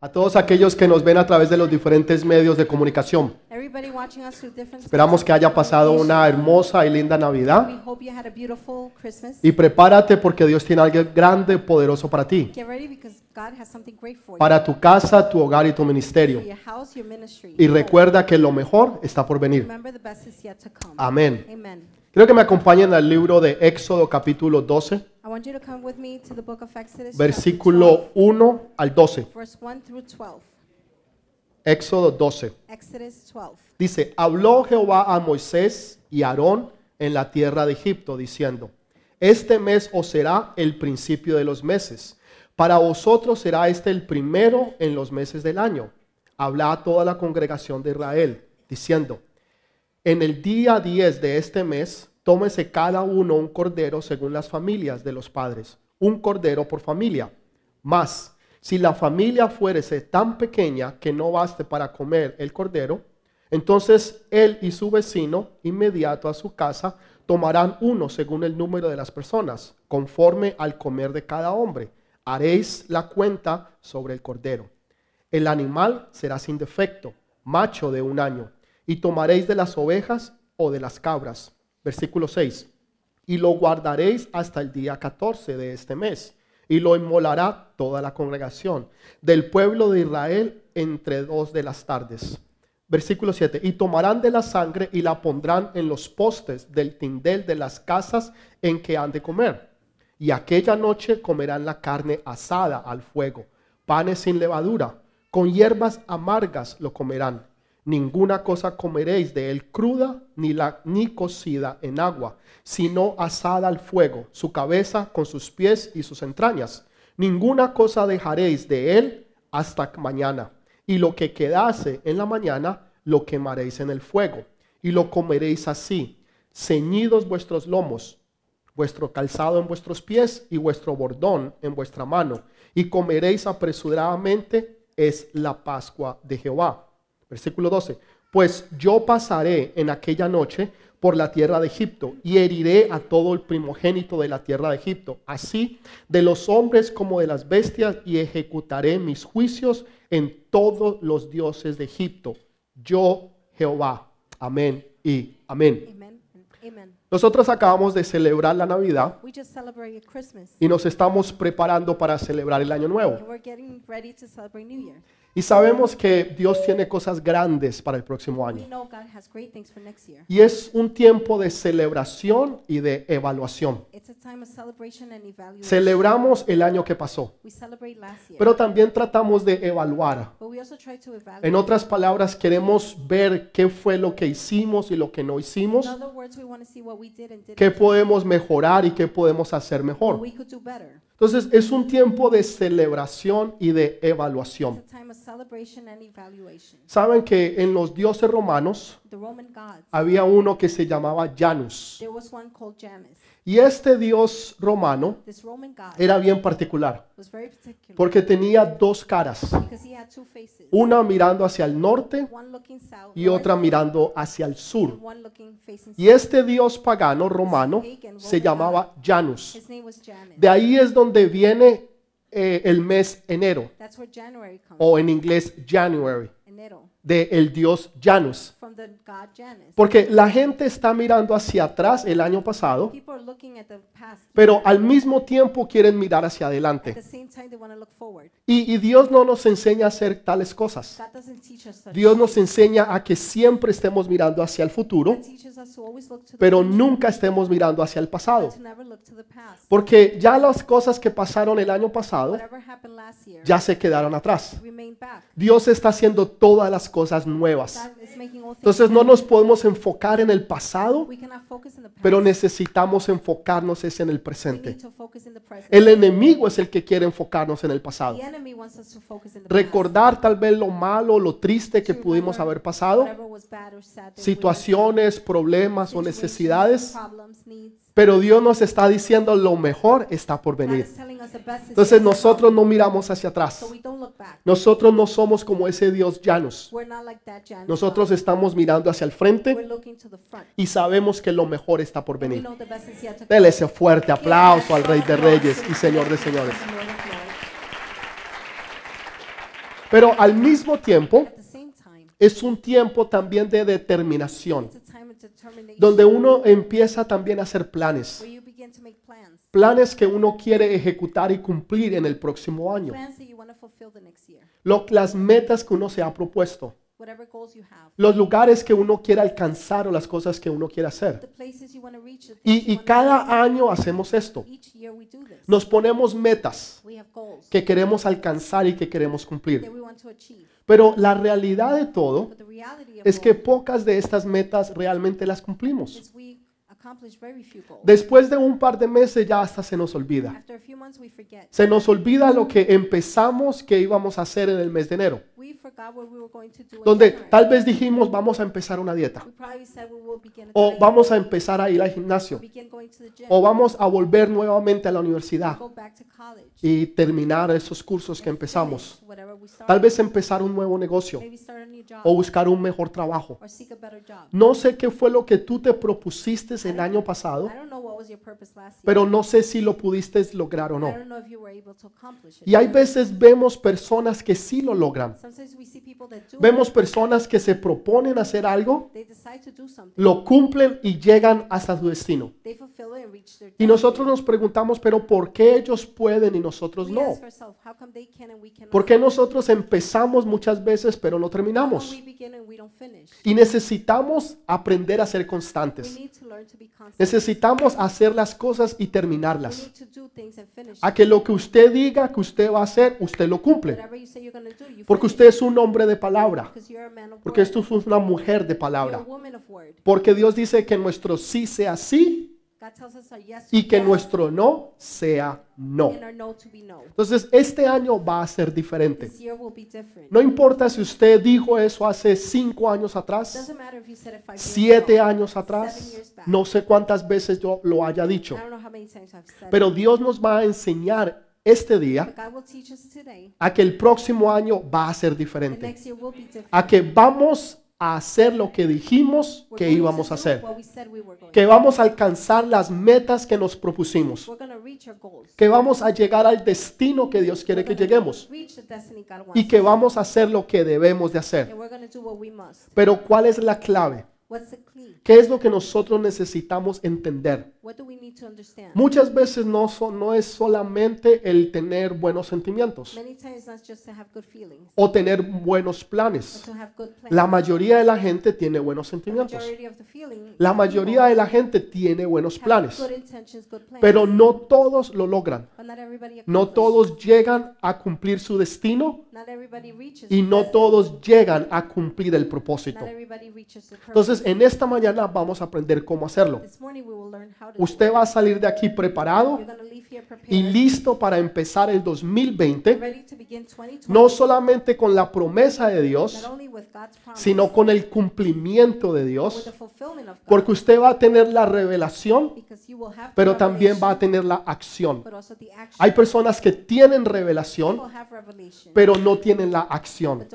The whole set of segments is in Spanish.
A todos aquellos que nos ven a través de los diferentes medios de comunicación. Esperamos que haya pasado una hermosa y linda Navidad. Y prepárate porque Dios tiene algo grande y poderoso para ti. Para tu casa, tu hogar y tu ministerio. Y recuerda que lo mejor está por venir. Amén. Creo que me acompañen al libro de Éxodo capítulo 12, I want you to come with me to the book of Exodus, chapter versículo 1 al 12. 12, verse 1 through 12. Éxodo 12. Exodus 12. Dice, habló Jehová a Moisés y a Aarón en la tierra de Egipto, diciendo, este mes os será el principio de los meses. Para vosotros será este el primero en los meses del año. Habla a toda la congregación de Israel, diciendo, en el día 10 de este mes, tómese cada uno un cordero según las familias de los padres, un cordero por familia. Mas, si la familia fuérese tan pequeña que no baste para comer el cordero, entonces él y su vecino inmediato a su casa tomarán uno según el número de las personas, conforme al comer de cada hombre. Haréis la cuenta sobre el cordero. El animal será sin defecto, macho de un año, y tomaréis de las ovejas o de las cabras. Versículo 6. Y lo guardaréis hasta el día 14 de este mes, y lo inmolará toda la congregación del pueblo de Israel entre dos de las tardes. Versículo 7. Y tomarán de la sangre y la pondrán en los postes del tindel de las casas en que han de comer. Y aquella noche comerán la carne asada al fuego, panes sin levadura, con hierbas amargas lo comerán. Ninguna cosa comeréis de él cruda ni, la, ni cocida en agua, sino asada al fuego, su cabeza con sus pies y sus entrañas. Ninguna cosa dejaréis de él hasta mañana. Y lo que quedase en la mañana lo quemaréis en el fuego, y lo comeréis así, ceñidos vuestros lomos, vuestro calzado en vuestros pies y vuestro bordón en vuestra mano, y comeréis apresuradamente, es la Pascua de Jehová. Versículo 12. Pues yo pasaré en aquella noche por la tierra de Egipto y heriré a todo el primogénito de la tierra de Egipto, así de los hombres como de las bestias, y ejecutaré mis juicios en todos los dioses de Egipto. Yo, Jehová. Amén y amén. Amen and amen. Nosotros acabamos de celebrar la Navidad y nos estamos preparando para celebrar el Año Nuevo. Y sabemos que Dios tiene cosas grandes para el próximo We año. know God has great things for next year. Y es un tiempo de celebración y de evaluación. Celebramos el año que pasó, pero también tratamos de evaluar. En otras palabras, queremos ver qué fue lo que hicimos y lo que no hicimos, qué podemos mejorar y qué podemos hacer mejor. Entonces, es un tiempo de celebración y de evaluación. Saben que en los dioses romanos había uno que se llamaba Janus. Y este dios romano era bien particular porque tenía dos caras, una mirando hacia el norte y otra mirando hacia el sur. Y este dios pagano romano se llamaba Janus. De ahí es donde viene eh, el mes enero o en inglés January, Enero. de dios Janus. Porque la gente está mirando hacia atrás el año pasado, pero al mismo tiempo quieren mirar hacia At adelante. the same time, they want to look forward. Y, y Dios no nos enseña a hacer tales cosas. Dios nos enseña a que siempre estemos mirando hacia el futuro, pero nunca estemos mirando hacia el pasado. Porque ya las cosas que pasaron el año pasado ya se quedaron atrás. Dios está haciendo todas las cosas nuevas. All things. Entonces no nos podemos enfocar en el pasado, we cannot focus in the past. pero necesitamos enfocarnos es en el presente. El enemigo es el que quiere enfocarnos en el pasado. Recordar tal vez lo malo, lo triste que pudimos haber pasado, situaciones, problemas o necesidades. Pero Dios nos está diciendo lo mejor está por venir. Entonces nosotros no miramos hacia atrás. So we don't look back. Nosotros no somos como ese Dios llanos. Nosotros estamos mirando hacia el frente y sabemos que lo mejor está por venir. Dele ese fuerte aplauso al Rey de Reyes y Señor de Señores. Pero al mismo tiempo es un tiempo también de determinación, donde uno empieza también a hacer planes, planes que uno quiere ejecutar y cumplir en el próximo año. Lo- las metas que uno se ha propuesto, los lugares que uno quiere alcanzar o las cosas que uno quiere hacer. Y, cada año hacemos esto. Nos ponemos metas que queremos alcanzar y que queremos cumplir. Pero la realidad de todo es que pocas de estas metas realmente las cumplimos. Después de un par de meses ya hasta se nos olvida. Se nos olvida lo que empezamos que íbamos a hacer en el mes de enero. Donde tal vez dijimos vamos a empezar una dieta. O vamos a empezar a ir al gimnasio. O vamos a volver nuevamente a la universidad y terminar esos cursos que empezamos. Tal vez empezar un nuevo negocio o buscar un mejor trabajo. or seek a better job. No sé qué fue lo que tú te propusiste el año pasado, I don't know what was your purpose last year. pero no sé si lo pudiste lograr o I no. don't know if you were able to accomplish it. Y hay veces vemos personas que sí lo logran. Sometimes we see people that do Vemos personas que se proponen hacer algo, they decide to do something. lo cumplen y llegan hasta su destino. They fulfill it and reach their Y nosotros nos preguntamos, pero ¿por qué ellos pueden y nosotros We no? ¿Por qué nosotros empezamos muchas veces pero no terminamos? Y necesitamos aprender a ser constantes. need to learn to be constant. Necesitamos hacer las cosas y We terminarlas. need to do things and finish. A que lo que usted diga que usted va a hacer, usted lo cumple. Porque usted es un hombre de palabra. Porque esto es una mujer de palabra. Porque Dios dice que nuestro sí sea sí y que nuestro no sea no. Entonces, este año va a ser diferente. No importa si usted dijo eso hace cinco años atrás, siete años atrás, no sé cuántas veces yo lo haya dicho. Pero. Dios nos va a enseñar este día a que el próximo año va a ser diferente. A que vamos a hacer lo que dijimos que íbamos a hacer. Que vamos a alcanzar las metas que nos propusimos. Que vamos a llegar al destino que Dios quiere que lleguemos. Y que vamos a hacer lo que debemos de hacer. Pero ¿cuál es la clave? What's the key? ¿Qué es lo que nosotros necesitamos entender? Muchas veces no, es solamente el tener buenos sentimientos o tener buenos planes. La mayoría de la gente tiene buenos sentimientos. La mayoría de la gente tiene buenos planes, pero no todos lo logran. No todos llegan a cumplir su destino y no todos llegan a cumplir el propósito. Entonces, en esta mañana vamos a aprender cómo hacerlo. Usted va a salir de aquí preparado y listo para empezar el 2020, ready to begin 2020, no solamente con la promesa de Dios, sino con el cumplimiento de Dios, porque usted va a tener la revelación, pero también va a tener la acción. Hay personas que tienen revelación, pero no tienen la acción.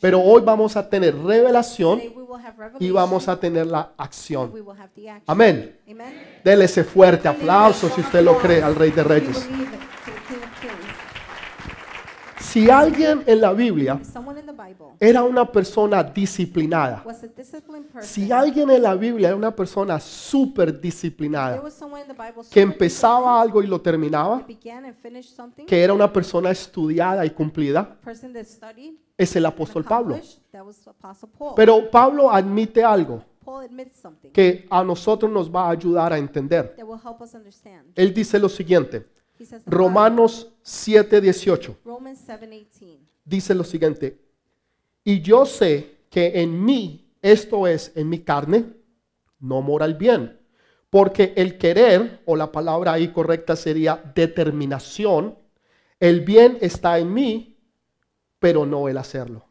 Pero hoy vamos a tener revelación y vamos a tener la acción. Amén. Dele ese fuerte aplauso si usted lo cree al Rey de Reyes. Si alguien en la Biblia era una persona disciplinada, si alguien en la Biblia era una persona súper disciplinada, que empezaba algo y lo terminaba, que era una persona estudiada y cumplida, es el apóstol Pablo. Pero Pablo admite algo Paul admits something que a nosotros nos va a ayudar a entender. that will help us understand. Él dice lo siguiente, He says, Romanos 7:18. Romans 7:18. dice lo siguiente, y yo sé que en mí, esto es, en mi carne, no mora el bien, porque el querer, o la palabra ahí correcta sería determinación, el bien está en mí, pero no el hacerlo.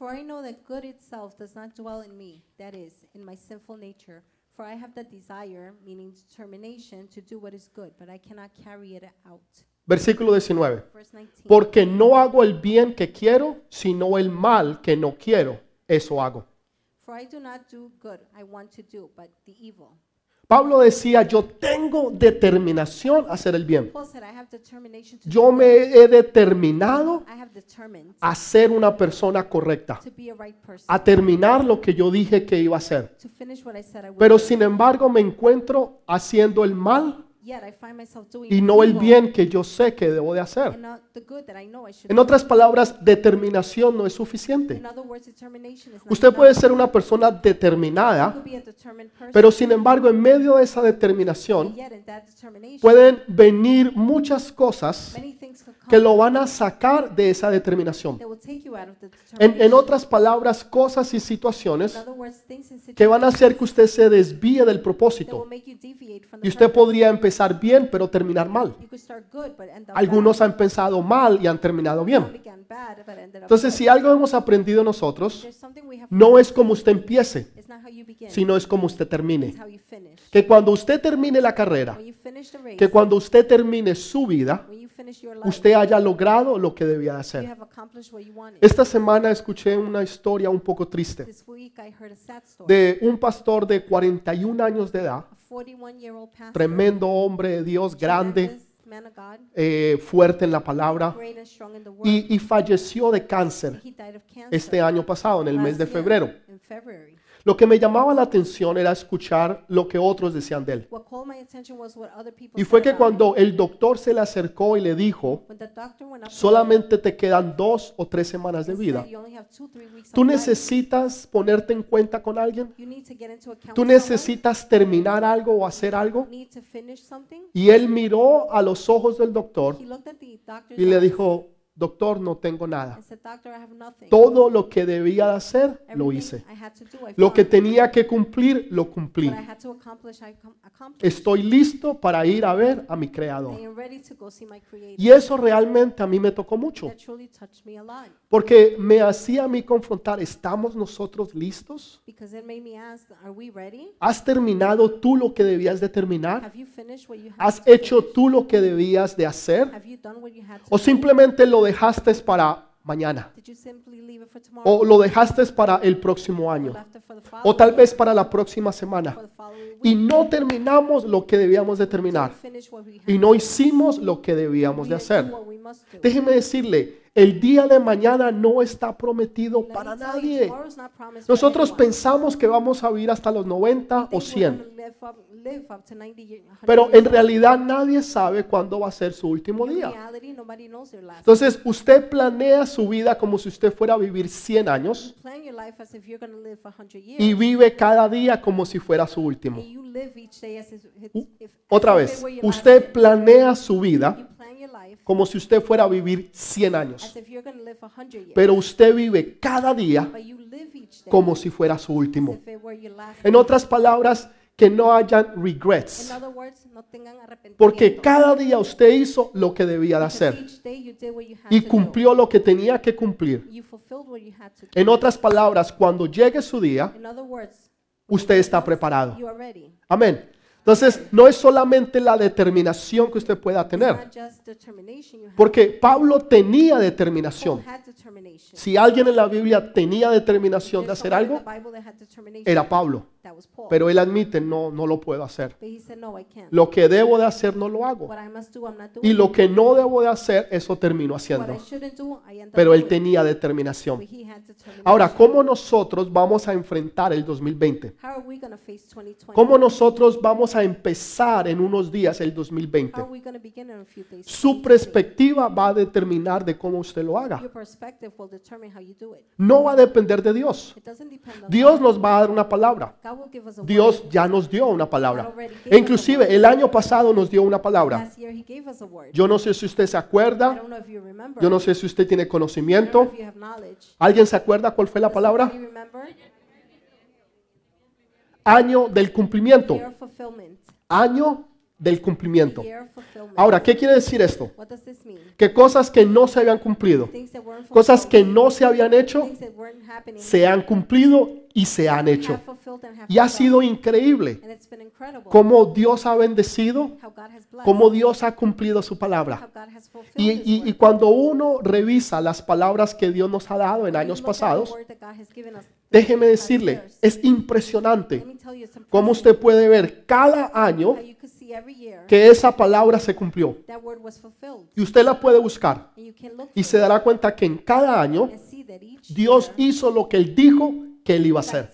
For I know that good itself does not dwell in me, that is, in my sinful nature. For I have the desire, meaning determination, to do what is good, but I cannot carry it out. Versículo 19, Verse 19. porque no hago el bien que quiero, sino el mal que no quiero, eso hago. For I do not do good I want to do, but the evil. Pablo decía, yo tengo determinación a hacer el bien. Yo me he determinado a ser una persona correcta, a terminar lo que yo dije que iba a hacer. Pero sin embargo me encuentro haciendo el mal Yet I find myself doing y no el evil bien que yo sé que debo de hacer. and not the good that I know I should En do. otras palabras, determinación no es suficiente. In other words, determination is not Usted enough. puede ser una persona You determinada, could be a determined person, pero sin embargo en medio de esa determinación and yet in that determination, pueden venir muchas cosas many things could que lo van a sacar de esa determinación. that will take you out of the En, determination. en otras palabras, cosas y In situaciones other words, things and que van a situations hacer que usted se desvíe del that propósito. will make you deviate from the Y usted purpose. podría empezar bien, pero terminar mal. Algunos han pensado mal y han terminado bien. Entonces, si algo hemos aprendido nosotros, no es como usted empiece, sino es como usted termine. Que cuando usted termine la carrera, que cuando usted termine su vida, usted haya logrado lo que debía hacer. Esta semana escuché una historia un poco triste de un pastor de 41 años de edad, a 41-year-old pastor, tremendo hombre de Dios, grande, tremendous man of God, eh, fuerte en la palabra, y, y falleció de cáncer este año pasado, en el mes de febrero. Lo que me llamaba la atención era escuchar lo que otros decían de él. Y fue que cuando el doctor se le acercó y le dijo, solamente te quedan dos o tres semanas de vida, said, "You only have two, three weeks ¿tú necesitas ponerte en cuenta con alguien? ¿Tú necesitas terminar algo o hacer algo? You need to finish something." Y él miró a los ojos del doctor He looked at the doctor's y le dijo, doctor, no tengo nada. and said, "Doctor, I have nothing. Todo lo que debía de hacer, lo hice. Lo que tenía que cumplir, lo cumplí. Estoy listo para ir a ver a mi creador. Y eso realmente a mí me tocó mucho, porque me hacía a mí confrontar, ¿estamos nosotros listos? because it made me ask, are we ready? ¿Has terminado tú lo que debías de terminar? ¿Has hecho tú lo que debías de hacer? ¿O simplemente lo dejaste para mañana? ¿O lo dejaste para el próximo año? ¿O tal vez para la próxima semana? Y no terminamos lo que debíamos de terminar. Y no hicimos lo que debíamos de hacer. Déjeme decirle, el día de mañana no está prometido para nadie. Nosotros pensamos que vamos a vivir hasta los 90 o Think we're 100, gonna live up- live up to 90 years- 100 pero en realidad nadie sabe cuándo va a ser su último día. Entonces, usted planea su vida como si usted fuera a vivir 100 años Plan your life as if you're going to live for 100 years. y vive cada día como si fuera su último. If, Otra vez, usted planea su vida como si usted fuera a vivir 100 as años, if you're going to live for 100 years. pero usted vive cada día como si fuera su último. En otras palabras, que no hayan regrets, porque cada día usted hizo lo que debía de hacer y cumplió lo que tenía que cumplir. En otras palabras, cuando llegue su día, usted está preparado. Amén. Entonces, no es solamente la determinación que usted pueda tener, porque Pablo tenía determinación. Si alguien en la Biblia tenía determinación de hacer algo, era Pablo. Pero él admite, no, no lo puedo hacer. Lo que debo de hacer no lo hago. Y lo que no debo de hacer, eso termino haciendo. Pero él tenía determinación. Ahora, ¿cómo nosotros vamos a enfrentar el 2020? How are we going to face 2020? ¿Cómo nosotros vamos a empezar en unos días el 2020? How are we going to begin in a few days? Su perspectiva va a determinar de cómo usted lo haga. Your perspective will determine how you do it. No va a depender de Dios. Dios nos va a dar una palabra. Dios ya nos dio una palabra. E inclusive el año pasado nos dio una palabra. Yo no sé si usted se acuerda. Yo no sé si usted tiene conocimiento. ¿Alguien se acuerda cuál fue la palabra? Año del cumplimiento. Año del cumplimiento. Ahora, ¿qué quiere decir esto? Que cosas que no se habían cumplido, cosas que no se habían hecho, se han cumplido y se han hecho. Y ha sido increíble cómo Dios ha bendecido, cómo Dios ha cumplido su palabra. Y, y- cuando uno revisa las palabras que Dios nos ha dado en años pasados, déjeme decirle, es impresionante cómo usted puede ver cada año que esa palabra se cumplió. that word was fulfilled. Y usted la puede buscar y se dará cuenta que en cada año Dios hizo lo que Él dijo que Él iba a hacer.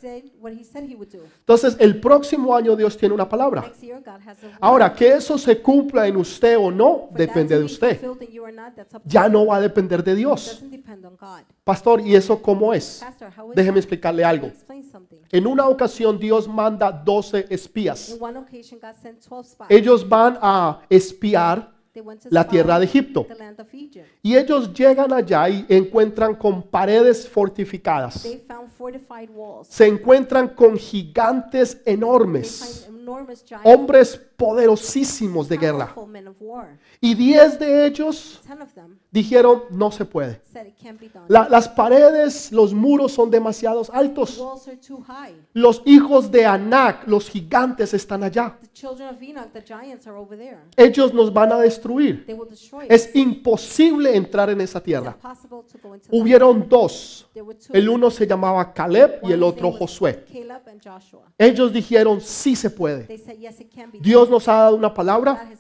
Entonces, el próximo año Dios tiene una palabra. Ahora, que eso se cumpla en usted o no, depende de usted. Ya you. no va a depender de Dios. Pastor, ¿y eso cómo es? Déjeme explicarle algo. Explain something. En una ocasión Dios manda 12 espías. In one occasion God sent 12 spies. Ellos van a espiar la tierra de Egipto. Y ellos llegan allá y encuentran con paredes fortificadas. Se encuentran con gigantes enormes, hombres poderosísimos de guerra. Y 10 de ellos dijeron, no se puede. La- las paredes, los muros son demasiado The altos. Los hijos de Anac, los gigantes, están allá. Ellos nos van a destruir. Es imposible entrar en esa tierra. Hubieron dos. El uno se llamaba Caleb y el otro Josué. Ellos dijeron, sí se puede. They Dios nos ha dado una palabra.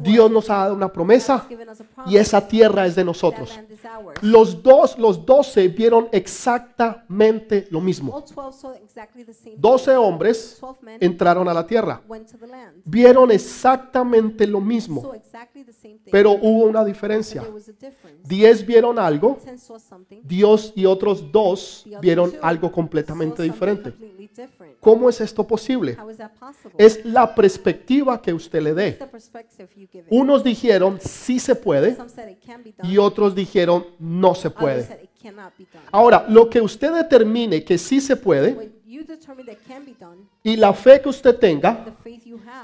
Dios nos ha dado una promesa y esa tierra es de nosotros. Los dos, los doce vieron exactamente lo mismo. All 12 saw exactly the same. Doce hombres 12 men entraron a la tierra. Vieron exactamente lo mismo, pero hubo una diferencia. Diez vieron algo, 10 saw something. Dios y otros dos vieron algo completamente diferente. ¿Cómo es esto posible? Es la perspectiva que usted le dé. Unos dijeron, sí se puede, y otros dijeron, no se puede. Ahora, lo que usted determine que sí se puede y la fe que usted tenga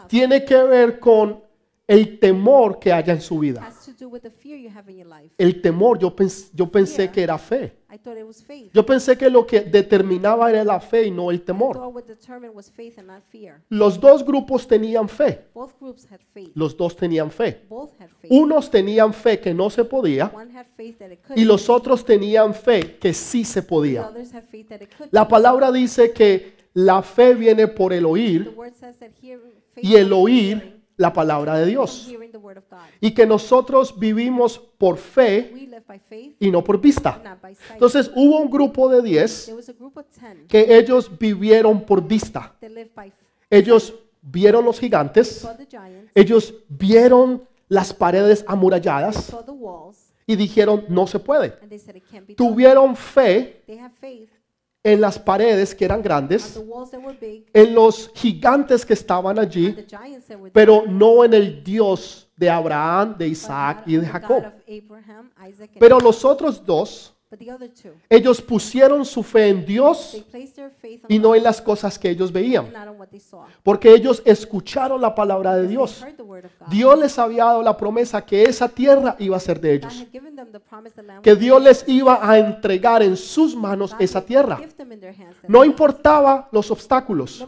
tiene que ver con el temor que haya en su vida. Has to do with the fear you have in your life. El temor, yo, pens- yo pensé que era fe. I thought it was faith. Yo pensé que lo que determinaba era la fe y no el temor. thought what determined was faith and not fear. Los dos grupos tenían fe. Both groups had faith. Los dos tenían fe. Both had faith. Unos tenían fe que no se podía One had faith that it could. y los otros tenían fe que sí se podía. others had faith that it could. La palabra dice que la fe viene por el The oír word says that hearing, faith y el oír la palabra de Dios. Hearing the word of God. Y que nosotros vivimos por fe We live by faith, y no por vista. not by sight. Entonces hubo un grupo de 10 There was a group of ten que ellos vivieron por vista. that lived by Ellos vieron los gigantes, saw the giants, ellos vieron las paredes amuralladas saw the walls, y dijeron, no se puede. and they said it can't be done. Tuvieron fe They have faith en las paredes que eran on grandes, the walls that were big, en los gigantes que estaban allí, the giants that were pero no en el Dios de Abraham, de Isaac y de Jacob. Pero los otros dos, ellos pusieron su fe en Dios y no en las cosas que ellos veían, porque ellos escucharon la palabra de Dios. Dios les había dado la promesa que esa tierra iba a ser de ellos, que Dios les iba a entregar en sus manos esa tierra. No importaba los obstáculos,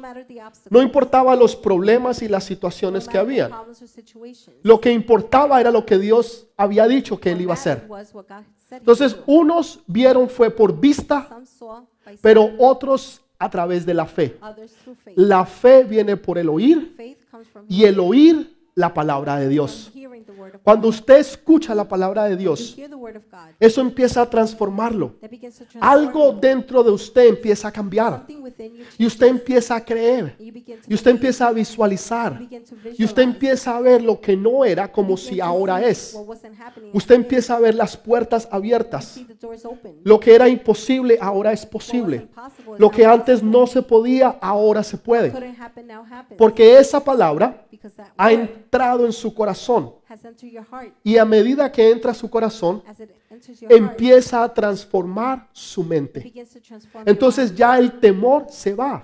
No importaba los problemas y las situaciones que habían. Lo que importaba era lo que Dios había dicho que él iba a hacer. Entonces, unos vieron fue por vista, pero otros a través de la fe. La fe viene por el oír y el oír la palabra de Dios. Cuando usted escucha la palabra de Dios, eso empieza a transformarlo. Algo dentro de usted empieza a cambiar y usted empieza a creer y usted empieza a visualizar y usted empieza a ver lo que no era como si ahora es. Usted empieza a ver las puertas abiertas. Lo que era imposible ahora es posible. Lo que antes no se podía, ahora se puede. Porque esa palabra ha word entrado en su corazón. Y a medida que entra a su corazón, empieza a transformar su mente. Entonces ya el temor se va.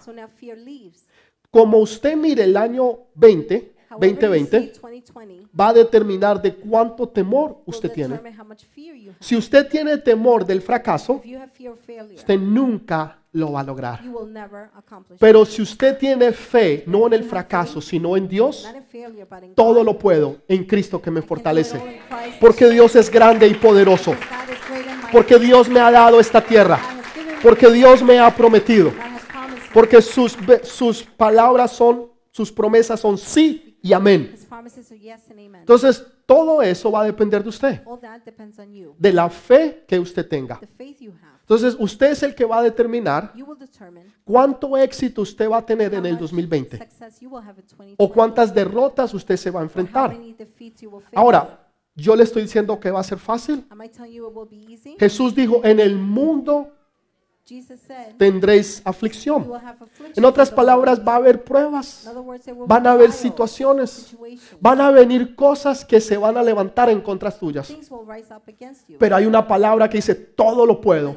Como usted mire el año 20, However you 2020 see 2020 va a determinar de cuánto temor usted tiene. Si usted tiene temor del fracaso, usted nunca lo va a lograr. Pero si usted tiene fe, no en el fracaso, sino en Dios, todo lo puedo en Cristo que me fortalece. Porque Dios es grande y poderoso. Porque Dios me ha dado esta tierra. Porque Dios me ha prometido. Porque sus, sus palabras son, sus promesas son sí y amén. His promises are yes and amen. Entonces, todo eso va a depender de usted, de la fe que usted tenga. Entonces, usted es el que va a determinar cuánto éxito usted va a tener en el much 2020 success you will have in 2020, o cuántas derrotas usted se va a enfrentar. Ahora, yo le estoy diciendo que va a ser fácil. Jesús dijo, en el mundo tendréis aflicción. En otras palabras, va a haber pruebas, van a haber situaciones, van a venir cosas que se van a levantar en contra tuyas. Pero hay una palabra que dice, todo lo puedo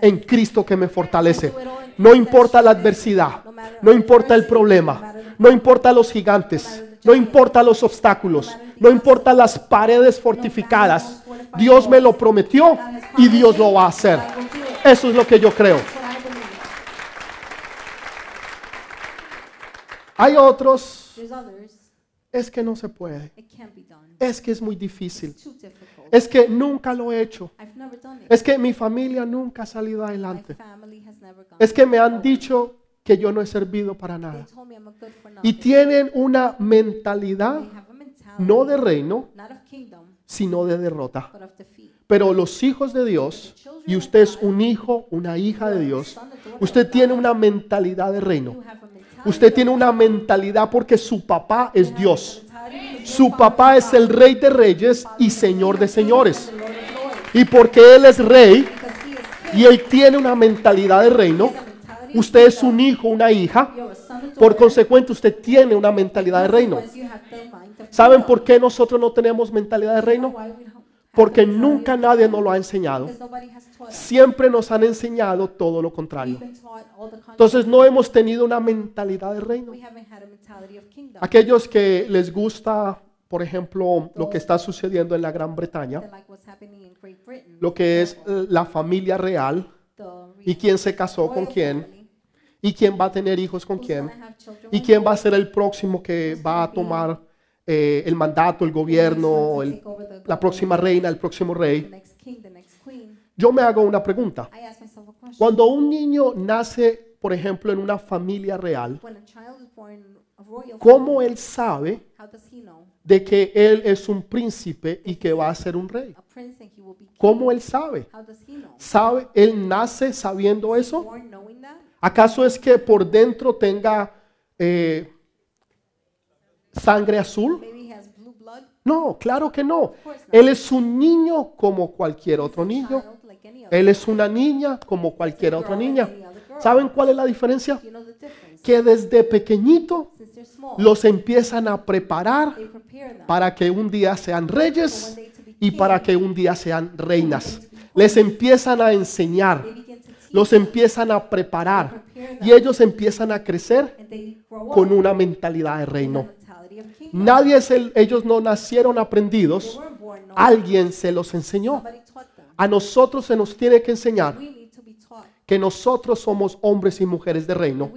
en Cristo que me fortalece. No importa la adversidad, no importa el problema, no importa los gigantes, no importa los obstáculos, no importa las paredes fortificadas. Dios me lo prometió y Dios lo va a hacer. Eso es lo que yo creo. Hay otros, es que no se puede, es que es muy difícil, es que nunca lo he hecho, es que mi familia nunca ha salido adelante, es que me han dicho que yo no he servido para nada. Y tienen una mentalidad no de reino, sino de derrota. Pero los hijos de Dios, y usted es un hijo, una hija de Dios, usted tiene una mentalidad de reino. Usted tiene una mentalidad porque su papá es Dios. Su papá es el rey de reyes y señor de señores. Y porque él es rey y él tiene una mentalidad de reino, usted es un hijo, una hija. Por consecuente, usted tiene una mentalidad de reino. ¿Saben por qué nosotros no tenemos mentalidad de reino? Porque nunca nadie nos lo ha enseñado. Siempre nos han enseñado todo lo contrario. Entonces no hemos tenido una mentalidad de reino. Aquellos que les gusta, por ejemplo, lo que está sucediendo en la Gran Bretaña, That like what's happening in Great Britain. lo que es la familia real y quién se casó con quién y quién va a tener hijos con quién gonna have children y quién va a ser el próximo que va a tomar eh, el mandato, el gobierno, el- la próxima reina, el próximo rey. Yo me hago una pregunta. Cuando un niño nace, por ejemplo, en una familia real, ¿cómo él sabe de que él es un príncipe y que va a ser un rey? ¿Cómo él sabe? ¿Sabe? ¿Él nace sabiendo eso? ¿Acaso es que por dentro tenga eh, sangre azul? No, claro que no. Él es un niño como cualquier otro niño. Él es una niña como cualquier otra niña. ¿Saben cuál es la diferencia? Que desde pequeñito los empiezan a preparar para que un día sean reyes y para que un día sean reinas. Les empiezan a enseñar, los empiezan a preparar y ellos empiezan a crecer con una mentalidad de reino. Nadie es el, ellos no nacieron aprendidos, alguien se los enseñó. A nosotros se nos tiene que enseñar que nosotros somos hombres y mujeres de reino.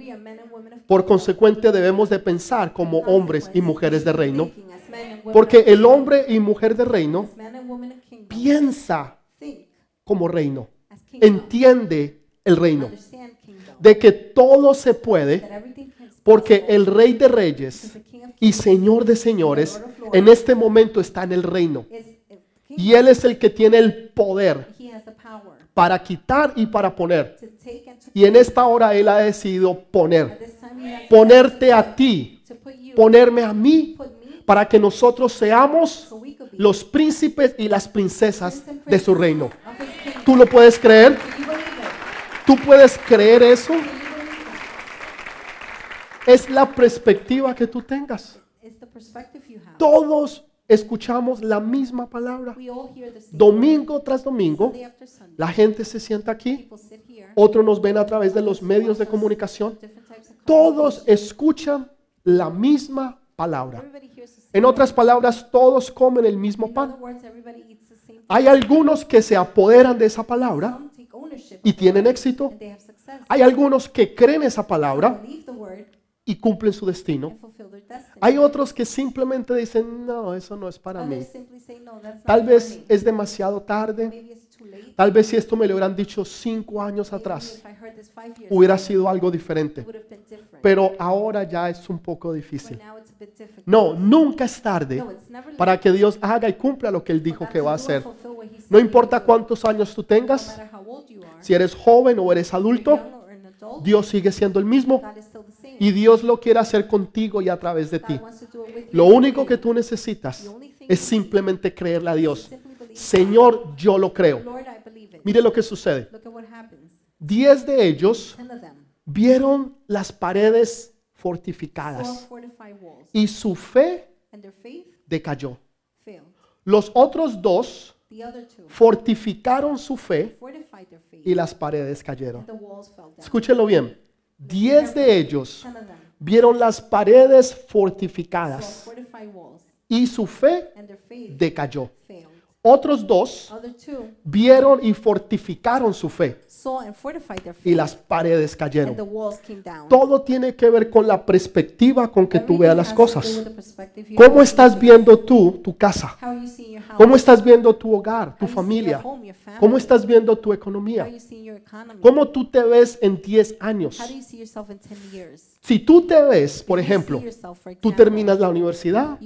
Por consecuente debemos de pensar como hombres y mujeres de reino, porque el hombre y mujer de reino piensa como reino, entiende el reino, de que todo se puede porque el rey de reyes y señor de señores en este momento está en el reino king. y él es el que tiene el poder para quitar y para poner. Y en esta hora él ha decidido poner, ponerte a ti, ponerme a mí, para que nosotros seamos los príncipes y las princesas de su reino. ¿Tú lo puedes creer? ¿Tú puedes creer eso? Es la perspectiva que tú tengas. Todos escuchamos la misma palabra. Domingo tras domingo, la gente se sienta aquí, otros nos ven a través de los medios de comunicación. Todos escuchan la misma palabra. En otras palabras, todos comen el mismo pan. Hay algunos que se apoderan de esa palabra y tienen éxito. Hay algunos que creen esa palabra y cumplen su destino. Hay otros que simplemente dicen, no, eso no es para mí. Tal vez es demasiado tarde. Tal vez si esto me lo hubieran dicho cinco años atrás, hubiera sido algo diferente. Pero ahora ya es un poco difícil. No, nunca es tarde para que Dios haga y cumpla lo que Él dijo que va a hacer. No importa cuántos años tú tengas, si eres joven o eres adulto, Dios sigue siendo el mismo y Dios lo quiere hacer contigo y a través de ti. Lo único que tú necesitas es simplemente creerle a Dios. Señor, yo lo creo. Mire lo que sucede. Diez de ellos vieron las paredes fortificadas y su fe decayó. Los otros dos fortificaron su fe y las paredes cayeron. Escúchelo bien. Diez de ellos vieron las paredes fortificadas y su fe decayó. Otros dos vieron y fortificaron su fe y las paredes cayeron. Todo tiene que ver con la perspectiva con que tú veas las cosas. ¿Cómo estás viendo tú tu casa? ¿Cómo estás viendo tu hogar, tu familia? ¿Cómo estás viendo tu economía? ¿Cómo tú te ves en 10 años? How do you see yourself in 10 years? Si tú te ves, por ejemplo, tú terminas la universidad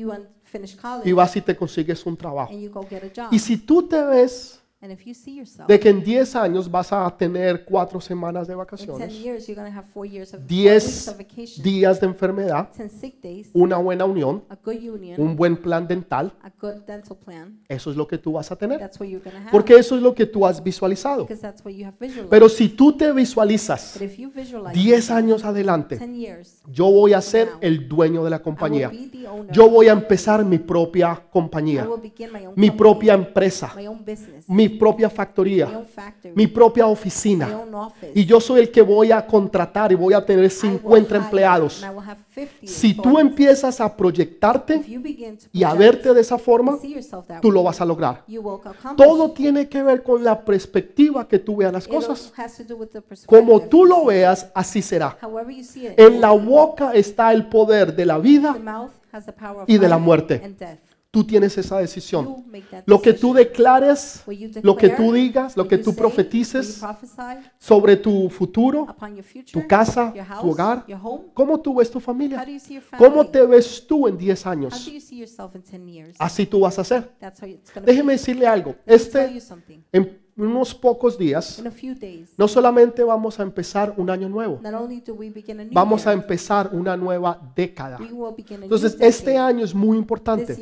finish college y vas y te consigues un trabajo. and you go get a job. Y si tú te ves and if you see yourself de que en 10 años vas a tener cuatro semanas de in 10 vacaciones, years, you're going to have four years of four 10 weeks of vacation, días de enfermedad, 10 sick days, una buena unión, a good union, un buen plan dental, a good dental plan. eso es lo que tú vas a tener. That's what you're going to have Porque eso es lo que tú has visualizado. because that's what you have visualized. Pero si tú te visualizas but if you visualize 10 yourself años adelante, 10 years, yo voy a ser el dueño de la I will compañía. be the owner. Yo voy a empezar mi propia I compañía, will begin my own mi company, propia empresa, my own business, mi propia my factoría, mi propia oficina. Y yo soy el que voy a contratar y voy a tener I will 50 hire empleados. and I will have 50 Si tú empiezas a proyectarte y a verte de esa forma, tú lo vas a lograr. Todo tiene que ver con la perspectiva que tú veas las cosas. Como tú lo veas, así será. En la boca está el poder de la vida y de la muerte. Tú tienes esa decisión. Lo que tú declares, lo que tú digas, lo que tú profetices sobre tu futuro, tu casa, tu hogar. ¿Cómo tú ves tu familia? ¿Cómo te ves tú en 10 How años? do you see yourself in 10 years? Así tú vas a ser. Déjeme decirle algo. Este, en unos pocos días, no solamente vamos a empezar un año nuevo, vamos a empezar una nueva década. Entonces, este año es muy importante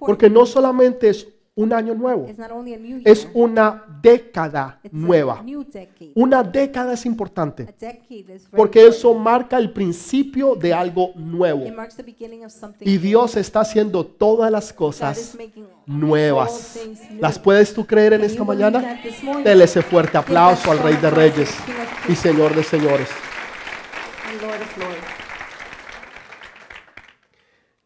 porque no solamente es un año nuevo, year, es una década nueva. Una década es importante porque eso marca el principio de algo nuevo. Y. Dios está haciendo todas las cosas nuevas. ¿Las puedes tú creer en esta mañana? Dele ese fuerte aplauso al Rey de Reyes y Señor de Señores.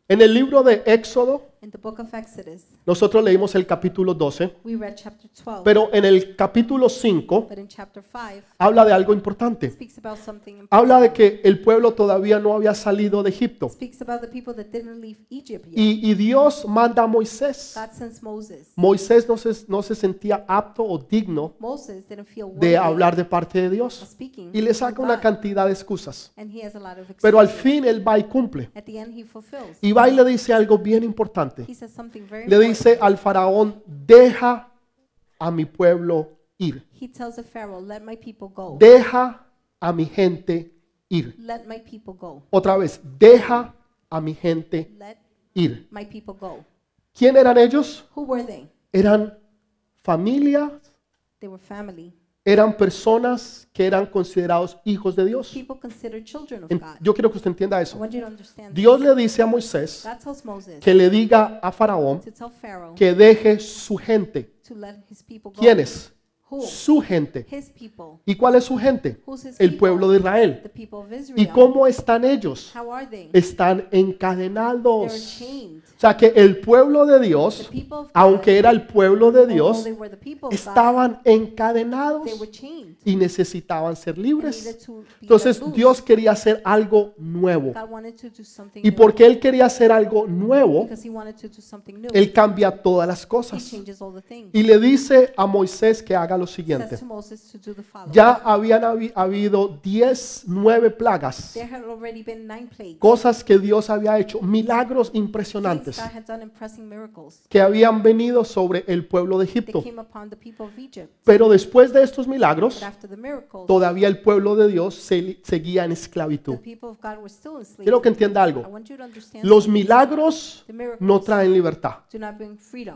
En el libro de Éxodo, In the book of Exodus, nosotros leímos el capítulo 12, we read chapter 12, pero en el capítulo 5 but in chapter 5, habla de algo importante. speaks about something important. Habla de que el pueblo todavía no había salido de Egipto. Speaks about the people that didn't leave Egypt yet. Y, y Dios manda a Moisés. God sends Moses. Moisés no se, no se sentía apto o digno Moses didn't feel de hablar de parte de Dios. speaking Y le saca una God, cantidad de excusas. and he has a lot of Pero al excuses. fin él va y cumple. At the end, he fulfills. Y va y le dice algo bien importante. He says something very Le dice al faraón, deja a mi pueblo ir. He tells the Pharaoh, "Let my people go. Deja a mi gente ir. Let my people go. Otra vez, deja a mi gente Let ir. my people go." ¿Quién eran ellos? Who were they? Eran familias, They were family. Eran personas que eran considerados hijos de Dios. En-. Yo quiero que usted entienda eso. Dios le dice a Moisés que le diga a Faraón que deje su gente. ¿Quiénes? Su gente. ¿Y cuál es su gente? El pueblo de Israel. ¿Y cómo están ellos? Están encadenados. O sea que el pueblo de Dios, aunque era el pueblo de Dios, estaban encadenados y necesitaban ser libres. Entonces. Dios quería hacer algo nuevo. Y porque Él quería hacer algo nuevo. Él cambia todas las cosas. Y le dice a Moisés que haga lo siguiente. Ya habían habi- habido 10, 9 plagas, cosas que Dios había hecho, milagros impresionantes God had done impressing miracles. que habían venido sobre el pueblo de Egipto. came upon the people of Egypt. Pero después de estos milagros, But after the miracles, todavía el pueblo de Dios se- seguía en the esclavitud. Quiero que entienda I algo. want you to understand Los milagros no traen libertad.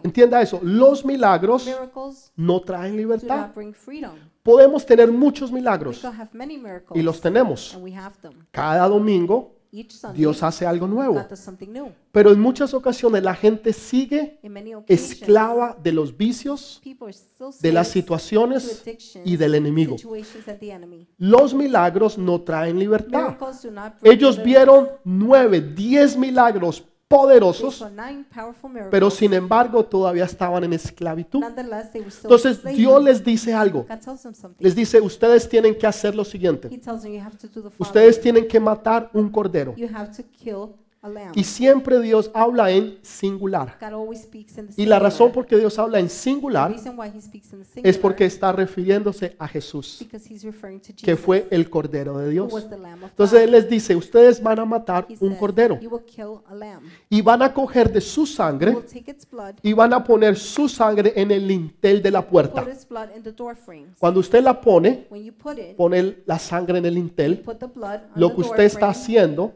Entienda eso. Los milagros Miracles no traen libertad. Podemos tener muchos We milagros could have many miracles, y los tenemos. and we have them. Cada domingo Dios hace algo nuevo. Pero en muchas ocasiones la gente sigue esclava de los vicios, de las situaciones y del enemigo. Los milagros no traen libertad. Ellos vieron nueve, diez milagros poderosos, pero sin embargo todavía estaban en esclavitud. Entonces. Dios les dice algo. Les dice, ustedes tienen que hacer lo siguiente. Ustedes tienen que matar un cordero. Y siempre Dios habla en singular. Y la razón por qué Dios habla en singular es porque está refiriéndose a Jesús, because he's referring to Jesus, que fue el cordero de Dios. Entonces. Él les dice, ustedes van a matar un cordero y van a coger de su sangre y van a poner su sangre en el lintel de la puerta. Cuando usted la pone, pone la sangre en el lintel, lo que usted está haciendo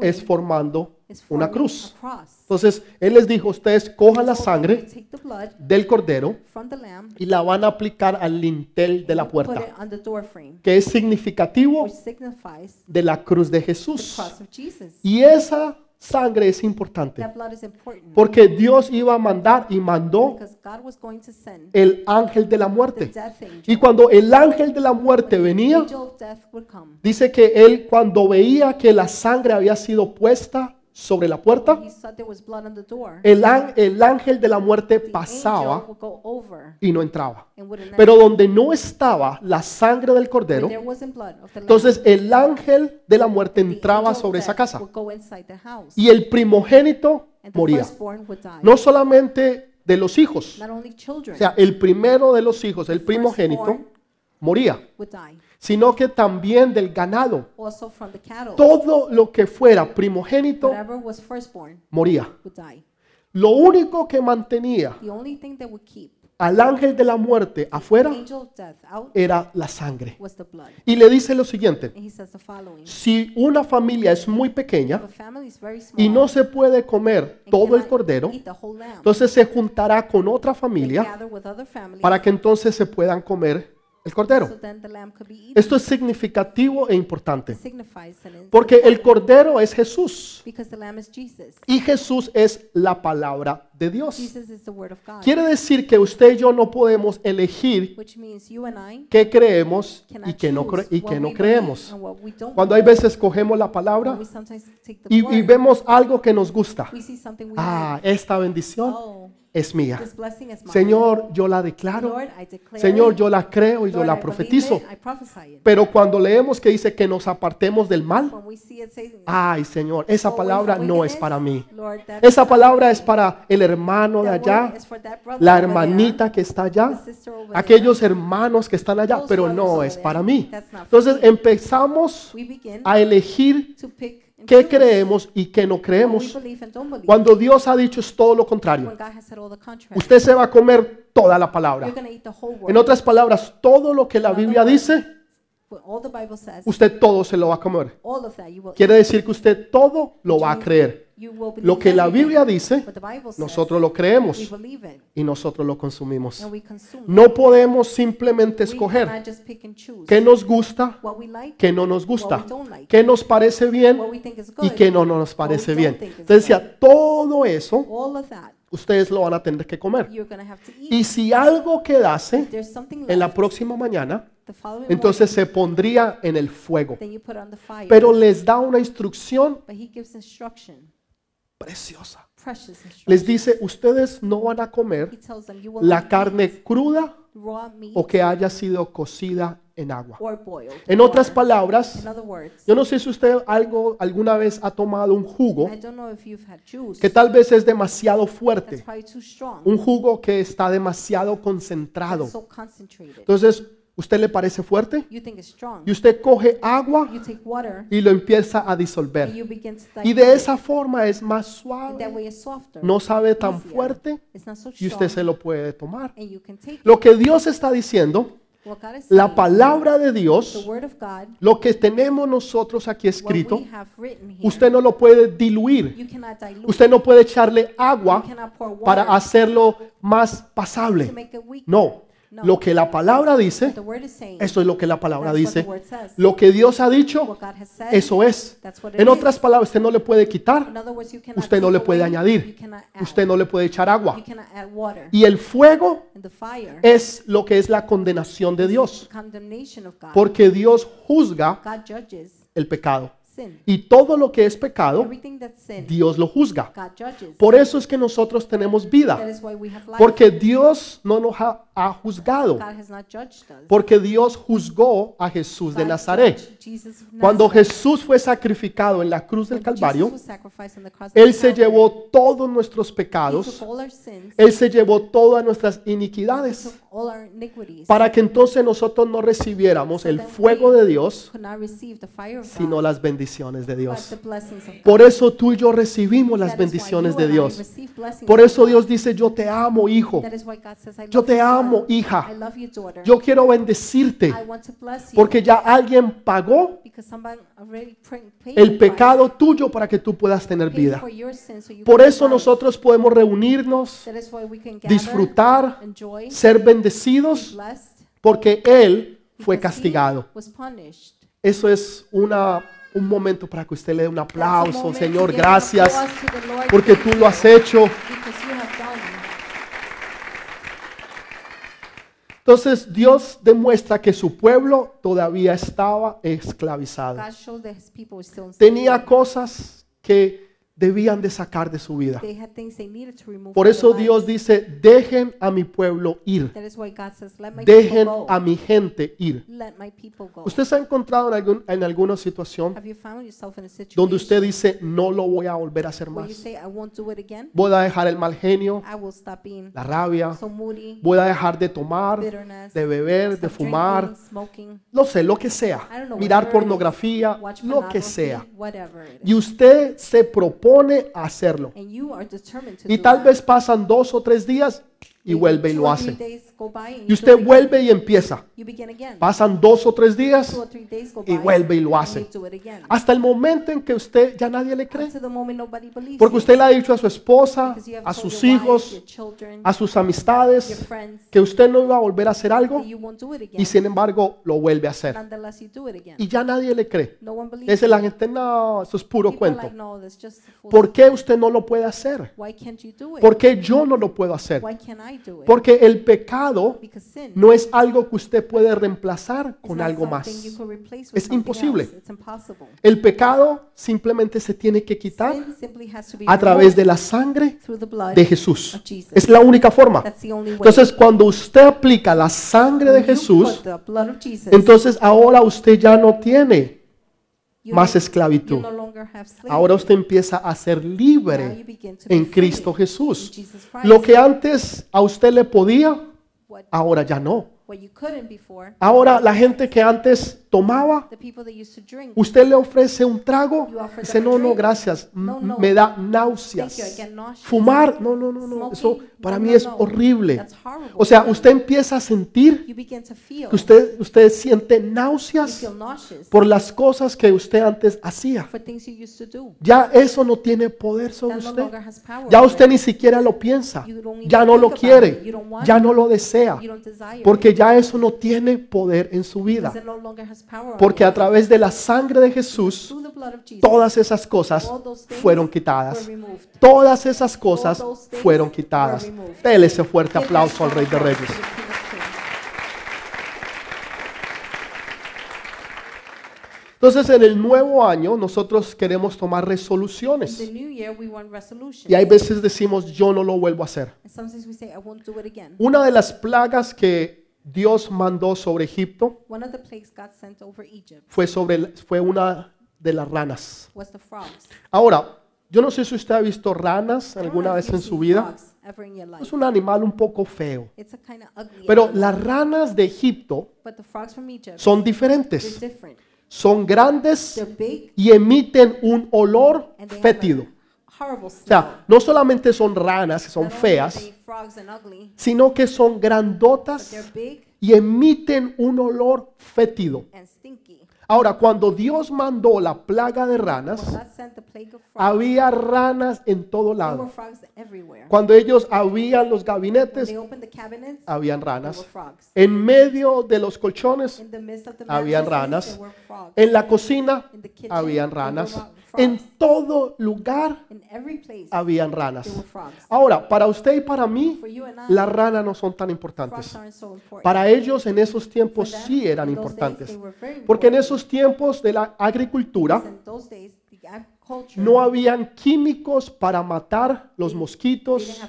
es formando una cruz. Entonces Él les dijo, ustedes cojan la sangre del cordero y la van a aplicar al lintel de la puerta, que es significativo de la cruz de Jesús. Y esa sangre es importante. Porque Dios iba a mandar y mandó el ángel de la muerte. Y cuando el ángel de la muerte venía, dice que él cuando veía que la sangre había sido puesta sobre la puerta, el, án- el ángel de la muerte pasaba y no entraba. Pero donde no estaba la sangre del cordero, entonces el ángel de la muerte entraba sobre esa casa. Y el primogénito moría. No solamente de los hijos, o sea, el primero de los hijos, el primogénito, moría, sino que también del ganado. Todo lo que fuera primogénito moría. Lo único que mantenía al ángel de la muerte afuera era la sangre. Y le dice lo siguiente, si una familia es muy pequeña y no se puede comer todo el cordero, entonces se juntará con otra familia para que entonces se puedan comer el cordero. Esto es significativo e importante, porque el cordero es Jesús. Y Jesús es la palabra de Dios. Quiere decir que usted y yo no podemos elegir qué creemos y qué no, choose cre- y what qué no we creemos. Cuando hay veces cogemos la palabra y, y vemos algo que nos gusta. Ah, esta bendición. Oh, es mía. Señor, yo la declaro. Señor, yo la creo y yo la profetizo. Pero cuando leemos que dice que nos apartemos del mal, ay Señor, esa "Go away palabra no es wickedness", para mí. Esa palabra es para el hermano de allá, la hermanita que está allá, aquellos hermanos que están allá, pero no es para mí. Entonces empezamos a elegir qué creemos y qué no creemos cuando Dios ha dicho es todo lo contrario. when God has said all the contrary. Usted se va a comer toda la palabra. You're going to eat the whole word. En otras palabras, todo lo que la Biblia dice, usted todo se lo va a comer. Quiere decir que usted todo lo va a creer. Lo que la. Biblia dice, nosotros lo creemos y nosotros lo consumimos. No podemos simplemente escoger qué nos gusta, qué no nos gusta, qué nos parece bien y qué no nos parece bien. Entonces decía, todo eso ustedes lo van a tener que comer. Y si algo quedase en la próxima mañana, entonces se pondría en el fuego. Pero les da una instrucción preciosa. Les dice, ustedes no van a comer la carne cruda o que haya sido cocida en agua. En otras palabras, yo no sé si usted algo alguna vez ha tomado un jugo que tal vez es demasiado fuerte, un jugo que está demasiado concentrado. Entonces, ¿usted le parece fuerte? You think it's strong. Y usted coge agua You take water y lo empieza a disolver. you begin to Y de esa forma es más suave, no sabe tan fuerte It's not so y usted se lo puede tomar. And you can take Lo que Dios está diciendo, la palabra de Dios, lo que tenemos nosotros aquí escrito, usted no lo puede diluir. Usted no puede echarle agua para hacerlo más pasable. No, lo que la palabra dice, eso es lo que la palabra dice. Lo que Dios ha dicho, eso es. En otras palabras, usted no le puede quitar, usted no le puede añadir, usted no le puede echar agua. you cannot add water. Y el fuego es lo que es la condenación de Dios, porque Dios juzga el pecado. Y todo lo que es pecado, Dios lo juzga. Por eso es que nosotros tenemos vida, porque Dios no nos ha, ha juzgado, porque Dios juzgó a Jesús de Nazaret. Cuando. Jesús fue sacrificado en la cruz del Calvario, Él se llevó todos nuestros pecados, Él se llevó todas nuestras iniquidades, para que entonces nosotros no recibiéramos el fuego de Dios, sino las bendiciones de but Dios. Por eso tú y yo recibimos las bendiciones de Dios. Por eso. Dios dice, yo te amo, hijo. That is why God says, I Yo love te amo, hija. I love you, daughter. Yo quiero bendecirte, I want to bless you porque ya alguien pagó el pecado tuyo para que tú puedas tener vida. Por eso nosotros podemos reunirnos, disfrutar, ser be bendecidos, blessed, porque Él fue castigado. Eso es una, un momento para que usted le dé un aplauso. Señor, gracias porque tú lo has hecho. Entonces Dios demuestra que su pueblo todavía estaba esclavizado. Tenía cosas que debían de sacar de su vida. They had things they needed to remove Por eso Dios dice, dejen a mi pueblo ir. That is why God says, let my Dejen a mi gente ir. ¿Usted se ha encontrado en, algún- en alguna situación Have you found yourself in a situation donde usted dice, no lo voy a volver a hacer más? Voy a dejar el mal genio, la rabia, voy a dejar de tomar, de beber, de fumar, no sé, lo que sea, mirar pornografía, lo que sea. Y usted se propone a hacerlo. Y tal vez pasan dos o tres días y vuelve y lo hace. Y usted vuelve y empieza. Pasan dos o tres días y vuelve y lo hace. Hasta el momento en que usted ya nadie le cree. Porque usted le ha dicho a su esposa, a sus hijos, a sus amistades, que usted no iba a volver a hacer algo y sin embargo lo vuelve a hacer. Y ya nadie le cree. You. la gente, no, eso es puro cuento. ¿Por qué usted no lo puede hacer? ¿Por qué yo no lo puedo hacer? Porque el pecado No es algo que usted puede reemplazar con algo más. Es imposible. El pecado simplemente se tiene que quitar a través de la sangre de Jesús. Es la única forma. Entonces, cuando usted aplica la sangre de Jesús, entonces ahora usted ya no tiene más esclavitud. Ahora usted empieza a ser libre en Cristo Jesús. Lo que antes a usted le podía, ahora ya no. Ahora la gente que antes tomaba, usted le ofrece un trago, dice, no, no, gracias, me da náuseas. Fumar, no, no, no, no, eso para mí es horrible. O sea, usted empieza a sentir que usted, usted siente náuseas por las cosas que usted antes hacía. for things you used to do. Ya eso no tiene poder sobre usted. Ya usted ni siquiera lo piensa. Ya no lo quiere. Ya no lo desea. Porque ya eso no tiene poder en su vida. Porque a través de la sangre de Jesús, todas esas cosas fueron quitadas. Todas esas cosas fueron quitadas. Dele ese fuerte aplauso al Rey de Reyes. Entonces, en el nuevo año, nosotros queremos tomar resoluciones. Y hay veces decimos, yo no lo vuelvo a hacer. Una de las plagas que Dios mandó sobre Egipto One of the plagues God sent over Egypt fue, sobre, fue una de las ranas. was the frogs. Ahora, yo no sé si usted ha visto ranas alguna vez en su vida. frogs ever in your life. Es un animal un poco feo. It's a kind of ugly Pero animal. las ranas de Egipto But the frogs from Egypt, son they're diferentes. different. Son grandes They're big y emiten un olor fétido. O sea, no solamente son ranas, son feas, sino que son grandotas y emiten un olor fétido. Ahora, cuando Dios mandó la plaga de ranas, había ranas en todo lado. Cuando ellos abrían los gabinetes, habían ranas. En medio de los colchones, habían ranas. en la cocina, habían ranas. En todo lugar, In every place, habían ranas. Ahora, para usted y para mí, las ranas no son tan frogs importantes. aren't so important. Para ellos en esos tiempos sí eran importantes. Porque en esos tiempos de la agricultura no habían químicos para matar los mosquitos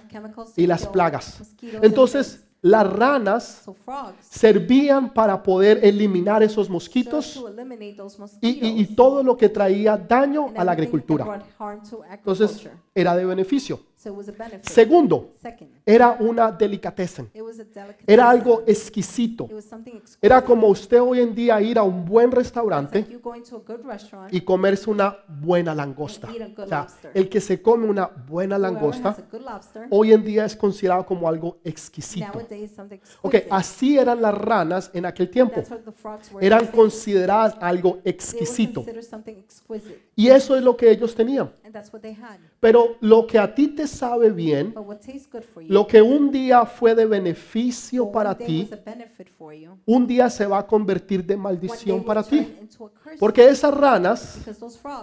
y las plagas. Entonces. Las ranas servían para poder eliminar esos mosquitos y, mosquitoes y- y todo lo que traía daño a la agricultura. Entonces, era de beneficio. Segundo, era una delicatessen. Era algo exquisito. Era como usted hoy en día ir a un buen restaurante y comerse una buena langosta. O sea, el que se come una buena langosta hoy en día es considerado como algo exquisito. Ok, así eran las ranas en aquel tiempo. Eran consideradas algo exquisito. Y eso es lo que ellos tenían. Pero lo que a ti te sabe bien, Lo que un día fue de beneficio para ti, un día se va a convertir de maldición para ti. Porque esas ranas,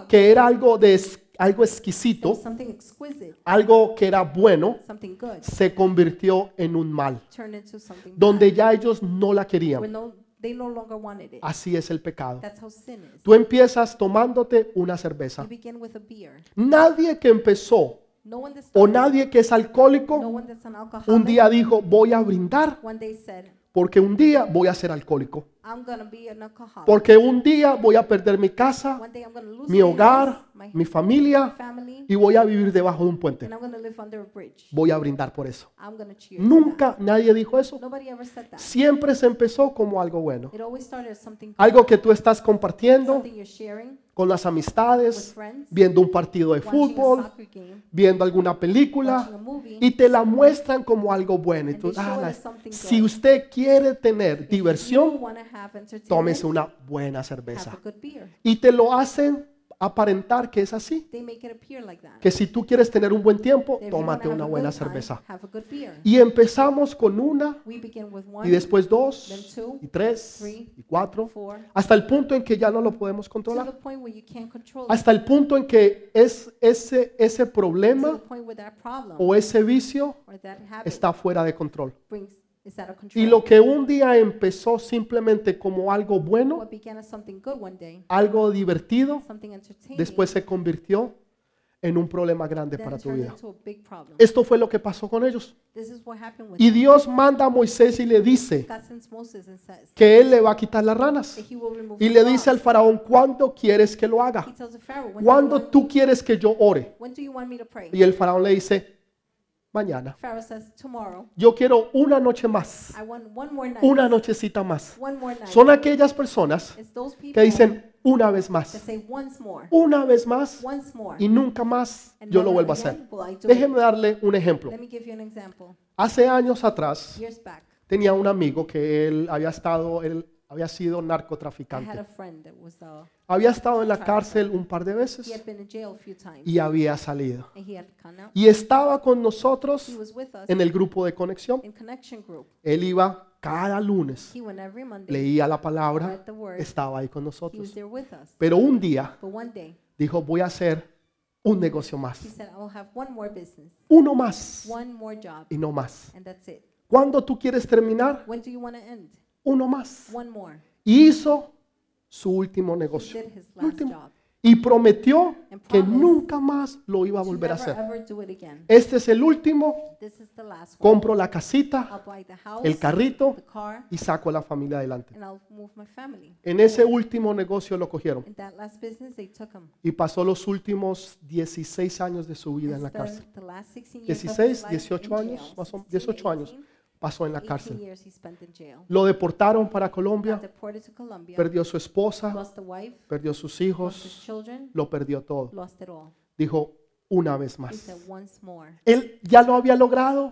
que era algo, de, algo it exquisito, algo que era bueno, se convirtió en un mal, donde ya ellos no la querían. Así es el pecado. Tú empiezas tomándote una cerveza. Nadie que empezó o nadie que es alcohólico un día dijo voy a brindar porque un día voy a ser alcohólico. Porque un día voy a perder mi casa, mi hogar, mi familia y voy a vivir debajo de un puente. Voy a brindar por eso. Nunca nadie dijo eso. Siempre se empezó como algo bueno. Algo que tú estás compartiendo con las amistades, viendo un partido de fútbol, viendo alguna película y te la muestran como algo bueno. Y tú, "Ah, si usted quiere tener diversión, tómese una buena cerveza. Y te lo hacen aparentar que es así. Que si tú quieres tener un buen tiempo, tómate una buena cerveza. Y empezamos con una y después dos y tres y cuatro, hasta el punto en que ya no lo podemos controlar. Hasta el punto en que es ese, ese problema o ese vicio está fuera de control. Y lo que un día empezó simplemente como algo bueno, day, algo divertido, después se convirtió en un problema grande para tu vida. Esto fue lo que pasó con ellos. Y. Dios manda a Moisés y le dice que él le va a quitar las ranas. Y le dice al faraón, ¿cuándo quieres que lo haga? ¿Cuándo tú quieres que yo ore? Y el faraón le dice, mañana. Yo quiero una noche más, una nochecita más. Son aquellas personas que dicen una vez más, una vez más y nunca más yo lo vuelvo a hacer. it. darle un ejemplo. Hace años atrás tenía un amigo que él había estado, él había sido narcotraficante. uh, Había estado en la cárcel un par de veces y había salido. Y estaba con nosotros en el grupo de conexión. Él iba cada lunes, leía la palabra, estaba ahí con nosotros. Pero un día dijo, voy a hacer un negocio más, uno más y no más. ¿Cuándo tú quieres terminar? Uno más. Y hizo su último negocio. Último. Y prometió que nunca más lo iba a volver a hacer. Este es el último. Compro la casita, el carrito y saco a la familia adelante. En ese último negocio lo cogieron him. y pasó los últimos 16 años de su vida en la cárcel. the last 16 years of 16, his life 18 in años, más o- 16, 18 años 18, pasó en la 18 cárcel. Lo deportaron para Colombia, perdió su esposa, perdió sus hijos, lo perdió todo. Dijo, una vez más. Él ya lo había logrado,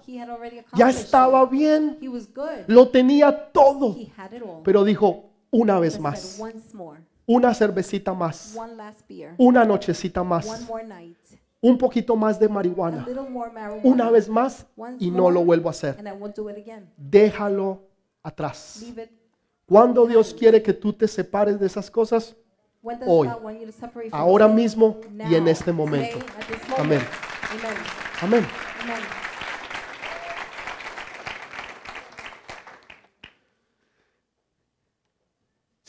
ya estaba bien, He was good. lo tenía todo, pero dijo, una But vez más, once more. una cervecita más, una nochecita One más, more night. Un poquito más de marihuana, una vez más y no lo vuelvo a hacer. Déjalo atrás. Cuando Dios quiere que tú te separes de esas cosas, Hoy. Ahora mismo y en este momento. Amén. Amén.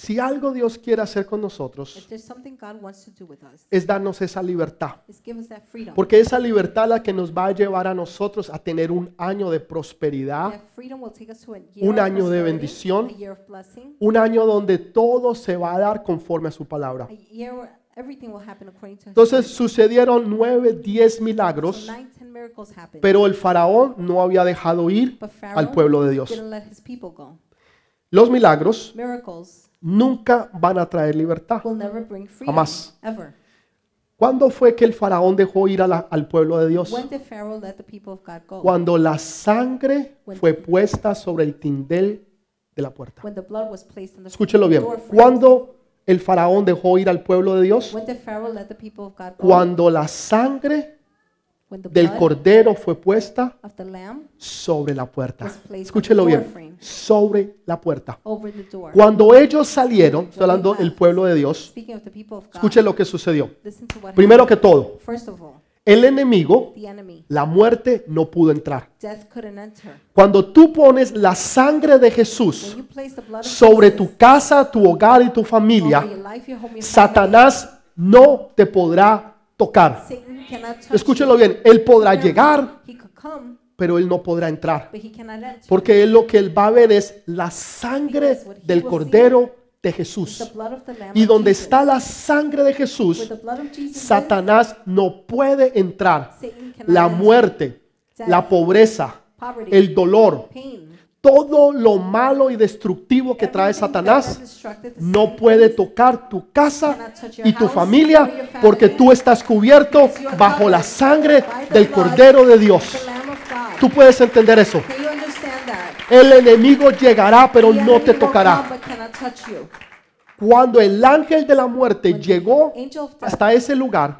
Si algo Dios quiere hacer con nosotros, es darnos esa libertad. Porque esa libertad la que nos va a llevar a nosotros a tener un año de prosperidad, un año de bendición. un año donde todo se va a dar conforme a su palabra. Entonces sucedieron nueve, diez milagros, pero el faraón no había dejado ir al pueblo de Dios. Los milagros nunca van a traer libertad. Jamás. ¿Cuándo fue que el faraón dejó ir a la- al pueblo de Dios? Cuando la sangre fue puesta sobre el tindel de la puerta. Escúchelo bien. ¿Cuándo el faraón dejó ir al pueblo de Dios? Cuando la sangre del cordero fue puesta sobre la puerta. Escúchelo bien, sobre la puerta. Cuando ellos salieron, estoy hablando del pueblo de Dios, Speaking of the people of God, escuche lo que sucedió. Primero que todo, happened. First of all, el enemigo, la muerte, no pudo entrar. Cuando tú pones la sangre de Jesús sobre tu casa, tu hogar y tu familia, Satanás no te podrá tocar. Escúchelo bien, él podrá llegar, pero él no podrá entrar. Porque él lo que él va a ver es la sangre del cordero de Jesús. Y donde está la sangre de Jesús, Satanás no puede entrar. La muerte, la pobreza, el dolor, todo lo malo y destructivo que trae Satanás no puede tocar tu casa y tu familia porque tú estás cubierto bajo la sangre del Cordero de Dios. Tú puedes entender eso. El enemigo llegará pero no te tocará. Cuando el ángel de la muerte llegó hasta ese lugar,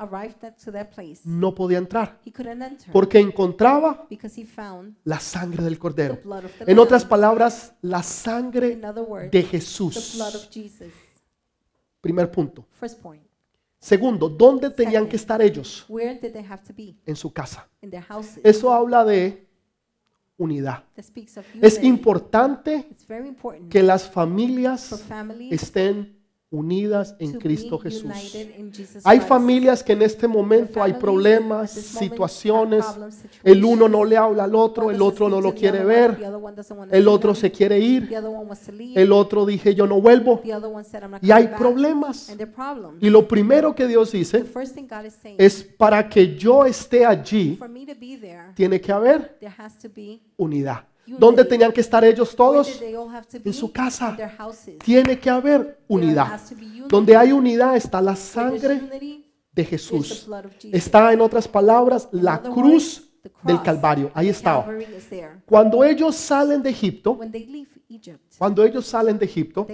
no podía entrar porque encontraba la sangre del Cordero. En otras palabras, la sangre de Jesús. Primer punto. First point. Segundo, ¿dónde tenían que estar ellos? Where did they have to be? En su casa. Eso habla de unidad. Es importante que las familias estén unidas en to Cristo Jesús. Hay familias que en este momento hay problemas, situaciones. El uno no le habla al otro, el otro no lo quiere ver, el otro se quiere ir, el otro dije yo no vuelvo. Y hay problemas. Y lo primero que Dios dice es para que yo esté allí, tiene que haber unidad. ¿Dónde tenían que estar ellos todos? En su casa. Tiene que haber unidad. Donde hay unidad está la sangre de Jesús. Está en otras palabras la cruz del Calvario. Ahí estaba. Cuando ellos salen de Egipto, cuando ellos salen de Egipto,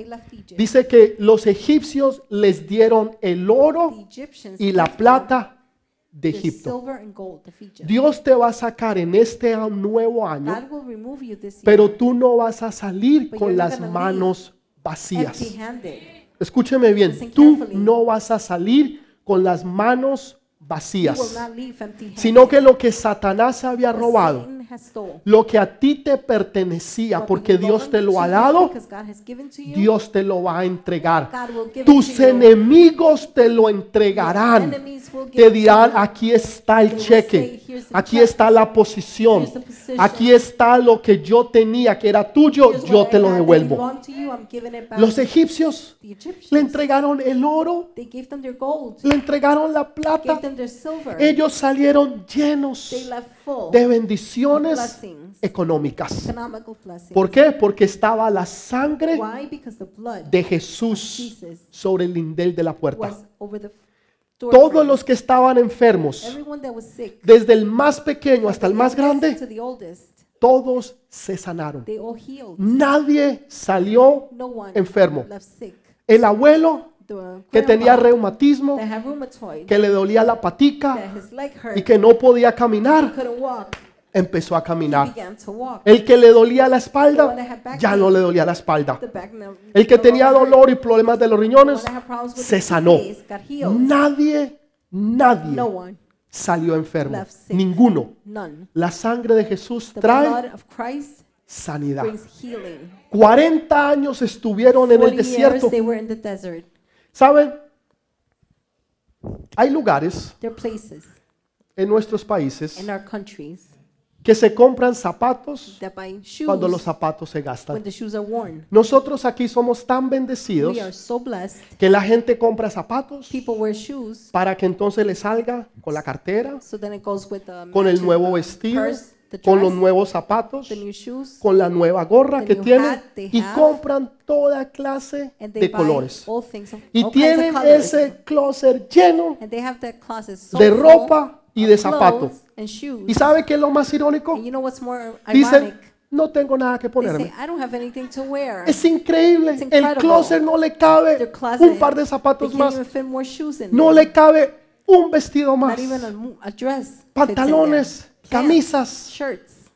dice que los egipcios les dieron el oro y la plata de Egipto. Dios te va a sacar en este nuevo año, pero tú no vas a salir con las manos vacías. Escúcheme bien, tú no vas a salir con las manos vacías, sino que lo que Satanás había robado. Lo que a ti te pertenecía porque Dios te lo ha dado, Dios te lo va a entregar. Tus enemigos te lo entregarán. Te dirán, aquí está el cheque, say, "Here's the aquí está la posición, aquí está lo que yo tenía que era tuyo, yo te lo devuelvo. Los to you." egipcios le entregaron el oro, le entregaron la plata. Ellos salieron llenos de bendiciones económicas. ¿Por qué? Porque estaba la sangre de Jesús sobre el lindel de la puerta. Todos los que estaban enfermos, desde el más pequeño hasta el más grande, todos se sanaron. Nadie salió enfermo. El abuelo que tenía reumatismo, que le dolía la patica y que no podía caminar, empezó a caminar. El que le dolía la espalda, ya no le dolía la espalda. El que tenía dolor y problemas de los riñones, se sanó. Nadie, nadie salió enfermo. Ninguno. La sangre de Jesús trae blood of Christ sanidad. brings healing. 40 años estuvieron en el 40 years desierto. ¿Saben? Hay lugares places en nuestros países in our countries que se compran zapatos shoes cuando los zapatos se when gastan. the shoes are worn. Nosotros aquí somos tan bendecidos We are so blessed. que la gente compra zapatos People wear shoes, para que entonces le salga con la cartera, so the con el nuevo vestido, purse, the con los nuevos zapatos, the new shoes, con la nueva gorra the que new tienen hat they y have, compran toda clase and they de buy colores. all things of Y all kinds of tienen colors. ese closet lleno And they have that closet so de full ropa y of de zapatos. clothes and shoes. ¿Y sabe qué es lo más irónico? And you know what's more Dicen, no tengo nada que They say, ponerme. I don't have anything to wear. Es increíble. It's El incredible. closet no le cabe Their closet, un par de they zapatos can't más. even fit more shoes in No there. le cabe un vestido más. Not even a, mo- a dress. fits in Pantalones, camisas. shirts.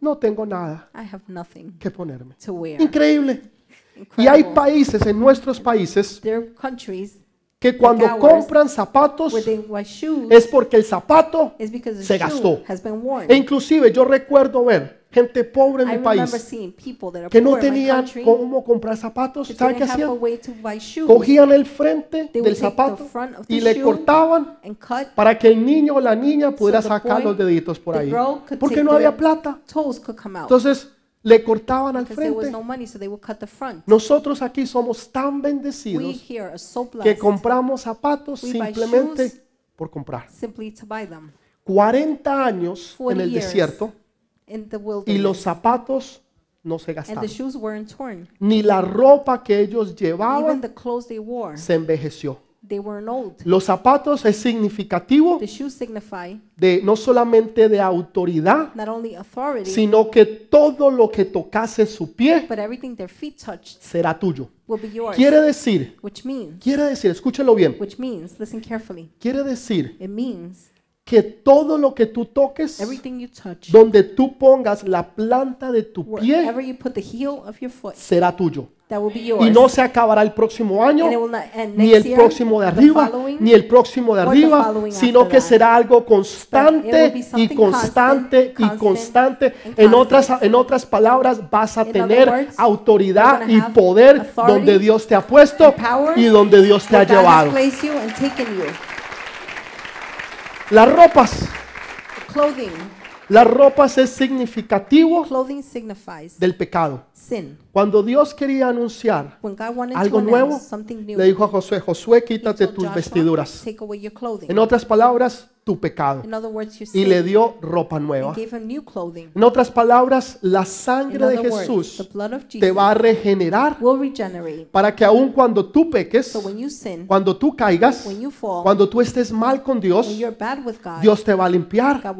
No tengo nada I have nothing que ponerme. to wear. Increíble. Y hay países en nuestros países There are countries que cuando compran zapatos es porque el zapato is because the se gastó. has been worn. E inclusive yo recuerdo ver gente pobre en mi país que no tenían cómo comprar zapatos. that ¿Sabe qué hacían? Cogían el frente They del zapato y le cortaban para que el niño o la niña pudiera sacar los deditos por ahí. Porque no había plata. Entonces le cortaban al frente. Nosotros aquí somos tan bendecidos que compramos zapatos simplemente por comprar. simply to buy them 40 años en 40 el desierto in the y los zapatos no se and gastaban. the shoes weren't torn. Ni la ropa que ellos Even llevaban the clothes they wore, se envejeció. they weren't old. Los zapatos es significativo The shoes signify de no solamente de autoridad, not only authority, sino que todo lo que tocase su pie but everything their feet touched será tuyo. will be yours. Quiere decir, Which means, quiere decir, escúchelo bien, which means, listen carefully. quiere decir It means que todo lo que tú toques, you touch, donde tú pongas la planta de tu pie, wherever you put the heel of your foot, será tuyo. that will be yours. Y no se acabará el próximo año, ni el próximo de arriba, following, ni el próximo de arriba, sino que that. será algo constante y constante constant, y constant, constante. En otras, en otras palabras, vas a In tener words, autoridad y poder donde Dios te ha puesto y donde Dios te ha llevado. placed you and taken you. Las ropas, Clothing. las ropas es significativo Clothing signifies del pecado. Sin. Cuando Dios quería anunciar When God wanted algo nuevo, announce something new, le dijo a Josué, Josué, quítate tus vestiduras. En otras palabras, tu pecado. Y le dio ropa nueva. En otras palabras, la sangre de Jesús te va a regenerar para que aun cuando tú peques, cuando tú caigas, cuando tú estés mal con Dios, Dios te va a limpiar,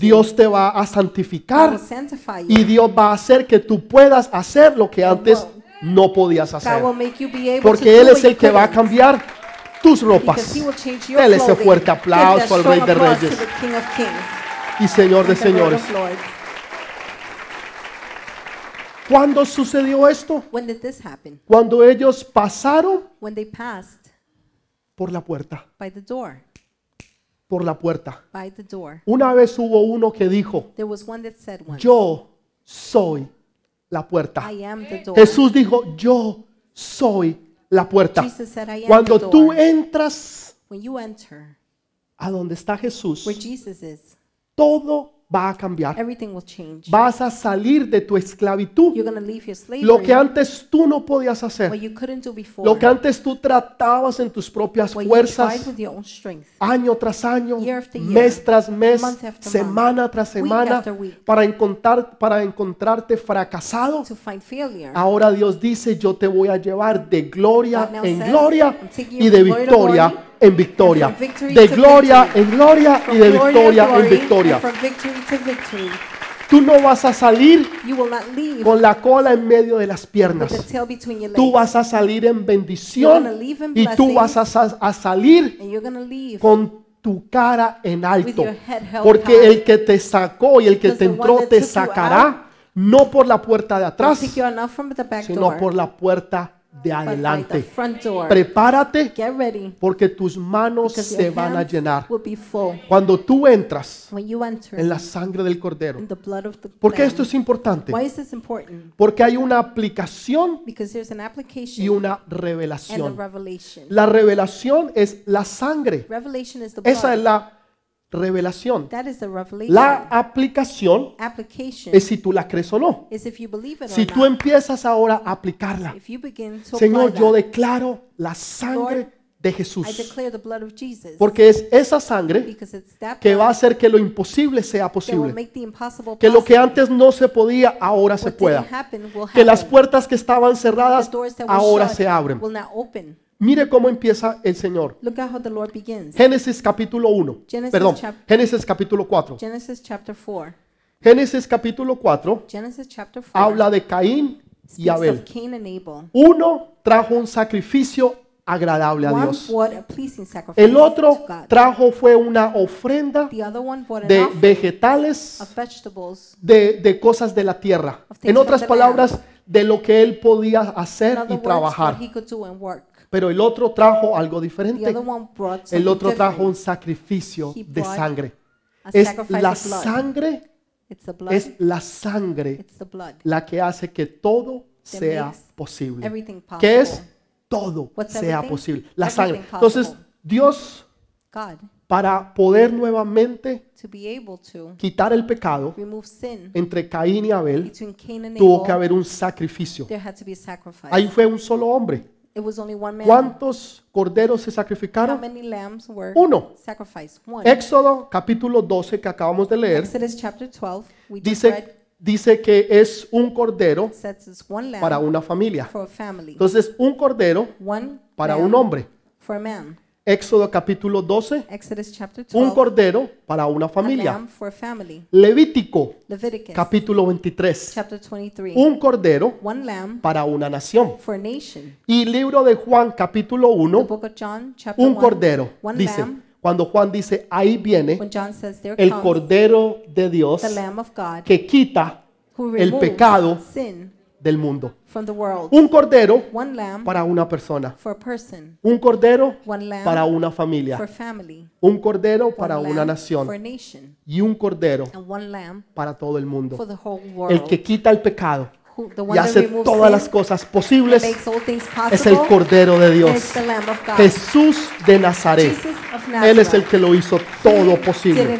Dios te va a santificar y. Dios va a hacer que tú puedas hacer lo que antes no podías hacer. Porque Él es el que va a cambiar tus ropas. Dele ese fuerte aplauso al Rey de Reyes y Señor de Señores. ¿Cuándo sucedió esto? When did this happen? Cuando ellos pasaron por la puerta, by the door. por la puerta. Una vez hubo uno que dijo, There was one that said once, yo soy la puerta. Jesús dijo, yo soy la puerta. Said, Cuando tú entras When you enter a donde está Jesús, is, todo va a cambiar. Vas a salir de tu esclavitud. Lo que antes tú no podías hacer, lo que antes tú tratabas en tus propias fuerzas, año tras año, mes tras mes, semana tras semana, para, encontrar, para encontrarte fracasado. Ahora Dios dice, yo te voy a llevar de gloria en gloria y de victoria en victoria. De gloria en gloria y de victoria en victoria. Tú no vas a salir con la cola en medio de las piernas. Tú vas a salir en bendición y tú vas a, sa- a salir con tu cara en alto. Porque el que te sacó y el que te entró te sacará no por la puerta de atrás, sino por la puerta de adelante. Prepárate porque tus manos se van a llenar. Cuando tú entras en la sangre del cordero. ¿Por qué esto es importante? Porque hay una aplicación y una revelación. La revelación es la sangre. Esa es la revelación. that is the revelation. La aplicación es si tú la crees o no. Si tú empiezas ahora a aplicarla. Señor, yo declaro la sangre de Jesús. declare the blood of Jesus Porque es esa sangre que va a hacer que lo imposible sea posible. Que lo que antes no se podía, ahora se pueda. Que las puertas que estaban cerradas ahora se abren. Mire cómo empieza el Señor. Look at how the Lord begins. Génesis capítulo 1. Genesis Perdón, chap- Génesis capítulo 4. Genesis chapter 4. Génesis capítulo 4 Genesis chapter 4 habla de Caín y speaks Abel. of Cain and Abel. Uno trajo un sacrificio agradable a One Dios. brought a pleasing sacrifice El to otro God. trajo fue una ofrenda The other one brought an de offering vegetales, of vegetables. de, de cosas de la tierra. En otras palabras, de lo que él podía In hacer other y words, trabajar. what he could do and work. Pero el otro trajo algo The diferente. El otro trajo un different. sacrificio de sangre. Es la sangre, es la sangre la que hace que todo That sea posible. Que es possible. todo sea posible. La sangre. Entonces, Dios, para poder nuevamente quitar el pecado entre Caín y Abel, tuvo que haber un sacrificio. there had to be a sacrifice. Ahí fue un solo hombre. It was only one man. ¿Cuántos corderos se How sacrificaron? many lambs were Uno. sacrificed? One. Éxodo capítulo 12 que acabamos de leer Exodus chapter 12, we just dice, dice que es un cordero says it's one lamb para una familia. for a family. Entonces, un cordero One para lamb un hombre. for a man. Éxodo capítulo 12, Exodus chapter un 12, cordero para una a familia. lamb for a family. Levítico Leviticus capítulo 23, chapter 23, un cordero one lamb para una nación. for a nation. Y libro de Juan capítulo The 1, book of John chapter un 1, cordero. one Dice, lamb. cuando Juan dice, ahí viene When John says there el comes cordero de Dios the lamb of God que quita who el removes pecado sin del mundo. from the world. Un cordero para una persona. for a person. Un cordero para una for familia. family. Un cordero para una lamb for a nación. nation. Y un cordero And one lamb para todo el mundo. for the whole El que quita el pecado y hace todas las cosas posibles makes all things es el cordero de Dios. Jesús de Nazaret. Él es el que lo hizo todo posible.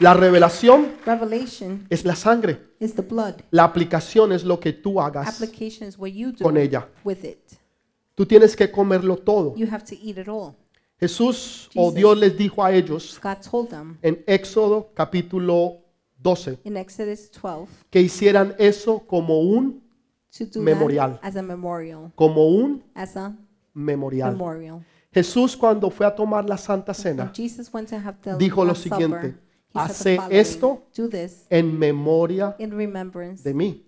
La revelación Revelation es la sangre. is the blood. La aplicación es lo que tú hagas Application is what you do con ella. with it. Tú tienes que comerlo todo. You have to eat it all. Jesús o Jesus. Dios les dijo a ellos God told them en Éxodo capítulo 12 in Exodus 12 que hicieran eso como un to do Memorial. that as a memorial. como un As a memorial. memorial. Jesús cuando fue a tomar la Santa Cena Jesus went to have the dijo lo Last Supper, siguiente, Hace esto en memoria de mí.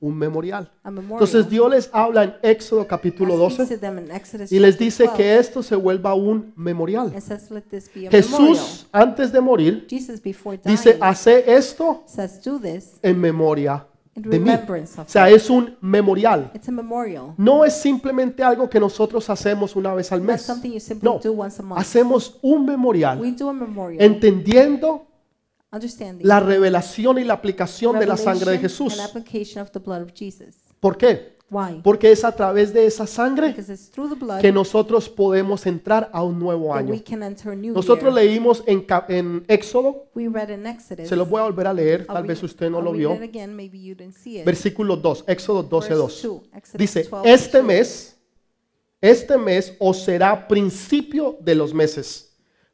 Un memorial. Entonces Dios les habla en Éxodo capítulo God speaks 12 to them in Exodus y les dice 12, que esto se vuelva un memorial. Jesús, antes de morir, dice, hace esto en memoria de mí. O sea, es un memorial. No es simplemente algo que nosotros hacemos una vez al mes. No, hacemos un memorial entendiendo la revelación y la aplicación de la sangre de Jesús. ¿Por qué? Why? Porque es a través de esa sangre que nosotros podemos entrar a un nuevo año. we can enter a new Nosotros leímos en, en Éxodo, We read in Exodus. se lo voy a volver a leer, tal vez usted no lo vio. Versículo 2, Éxodo 12, Verse 2. 2, Exodus Dice, 12, este 2. mes, este mes os será principio de los meses.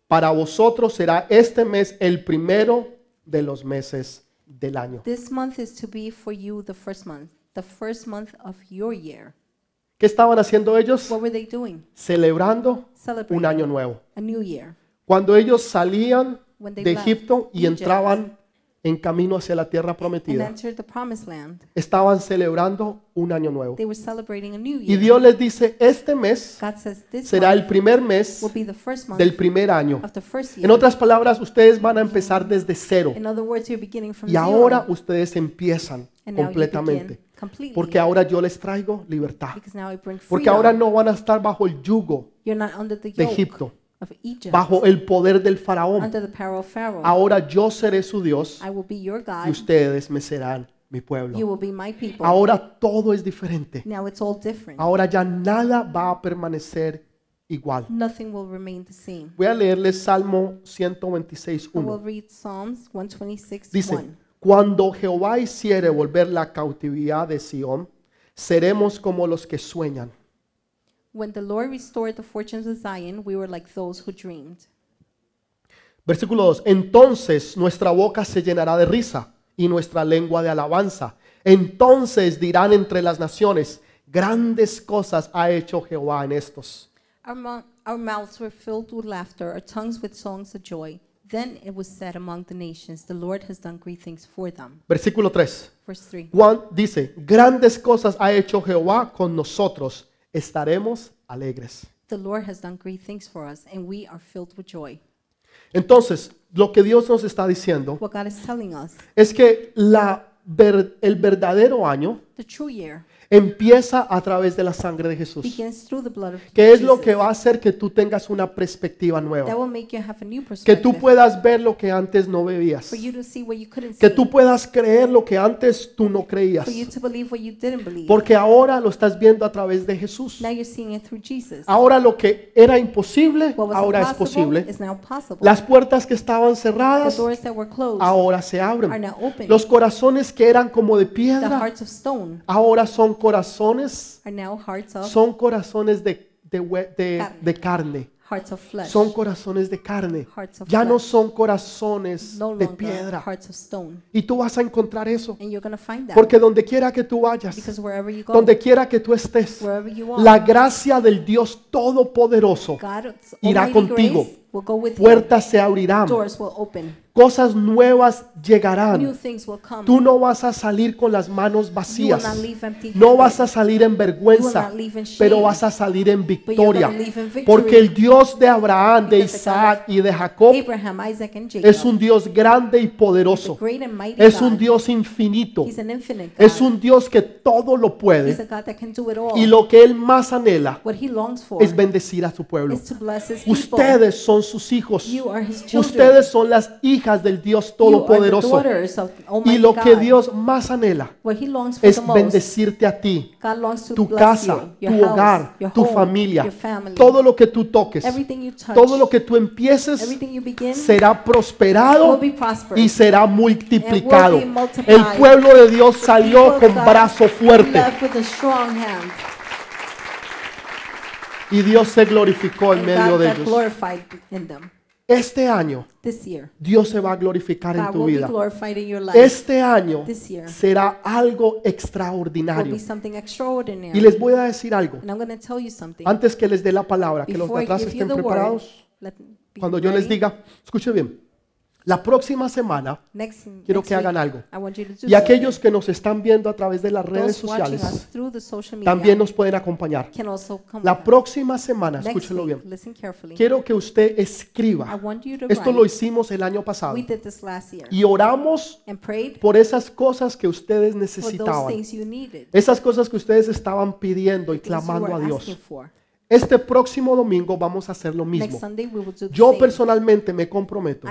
Para vosotros será este mes el primero de los meses del año. This month is to be for you the first month, the first month of your year. ¿Qué estaban haciendo ellos? What were they doing? Celebrando un año nuevo. a new year. Cuando ellos salían When they de left Egipto y Egypt entraban en camino hacia la tierra prometida, estaban celebrando un año nuevo. Y. Dios les dice, este mes será el primer mes del primer año. En otras palabras, ustedes van a empezar desde cero. In other words, you're beginning from Y ahora ustedes empiezan completamente. Porque ahora yo les traigo libertad. because now I bring freedom. Porque ahora no van a estar bajo el yugo you're not under the de Egipto, of Egypt, bajo el poder del faraón. under the power of Pharaoh. Ahora yo seré su Dios I will be your y ustedes me serán mi You pueblo. will be my people. Ahora todo es diferente. now it's all different. Ahora ya nada va a permanecer igual. Nothing will remain the same. Voy a leerles Salmo 126, I will 1. read Psalms 126, Dice, 1. cuando Jehová hiciere volver la cautividad de Sión, seremos como los que sueñan. When the Lord restored the fortunes of Zion, we were like those who dreamed. Versículo 2. Entonces nuestra boca se llenará de risa y nuestra lengua de alabanza. Entonces dirán entre las naciones, grandes cosas ha hecho Jehová en estos. Our, mou- our mouths were filled with laughter, our tongues with songs of joy. Then it was said among the nations, The Lord has done great things for them. Versículo 3. Verse 3. Juan dice, grandes cosas ha hecho Jehová con nosotros, estaremos alegres. The Lord has done great things for us, and we are filled with joy. Entonces, lo que Dios nos está diciendo What God is telling us, es que la ver- el verdadero año the true year, empieza a través de la sangre de Jesús. que es lo que va a hacer que tú tengas una perspectiva nueva. Que tú puedas ver lo que antes no veías. Que tú puedas creer lo que antes tú no creías. Porque ahora lo estás viendo a través de Jesús. now you're seeing it through Jesus. Ahora lo que era imposible, ahora es posible. Las puertas que estaban the cerradas, doors that were closed ahora se abren. Los corazones que eran como de piedra, ahora son corazones, son corazones de, de de- Carne. de carne. hearts of flesh. Son corazones de carne. Ya no son corazones de piedra. Y tú vas a encontrar eso. And you're going to find that. Porque donde quiera que tú vayas, donde quiera que tú estés, la gracia del Dios Todopoderoso, irá contigo. puertas se abrirán, cosas nuevas llegarán. Tú no vas a salir con las manos vacías. No vas a salir en vergüenza, pero vas a salir en victoria. Porque el Dios de Abraham, de Isaac y de Jacob es un Dios grande y poderoso. Es un Dios infinito. Es un Dios que todo lo puede. Y lo que Él más anhela es bendecir a su pueblo. Ustedes son sus hijos. Ustedes son las hijas del Dios Todopoderoso. Almighty Y lo que. Dios más anhela es bendecirte a ti, tu casa, tu hogar, tu familia. Todo lo que tú toques, everything you touch, todo lo que tú empieces everything you begin será prosperado y será multiplicado. El pueblo de Dios salió con brazo fuerte y Dios se glorificó en medio de ellos. Este año This year, Dios se va a glorificar en tu vida. Este año year será algo extraordinario. Y les voy a decir algo. and I'm going to tell you something. Antes que les dé la palabra, que los de atrás estén word, preparados. Cuando yo les diga, escuche bien, La próxima semana Next, quiero que hagan week, algo. To do Y aquellos que nos están viendo a través de las redes sociales social media también nos pueden acompañar. La próxima semana, Next escúchelo week, bien, quiero que usted escriba. Esto lo hicimos el año pasado. Y oramos por esas cosas que ustedes necesitaban. Esas cosas que ustedes estaban pidiendo y clamando a Dios. Este próximo domingo vamos a hacer lo Next mismo. Yo personalmente me comprometo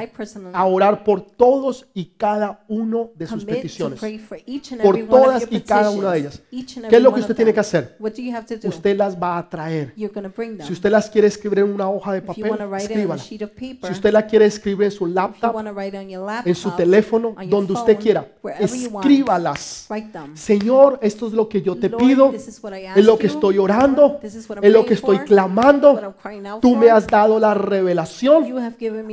a orar por todos y cada uno de sus peticiones. Por todas y cada una de ellas. ¿Qué es lo que usted tiene que hacer? Usted las va a traer. Si usted las quiere escribir en una hoja de papel, escríbala. Si usted la quiere escribir en su laptop, en su teléfono, donde usted quiera, escríbalas. Señor, esto es lo que yo te pido, es lo que estoy orando, es lo que praying estoy clamando. Tú me has dado la revelación.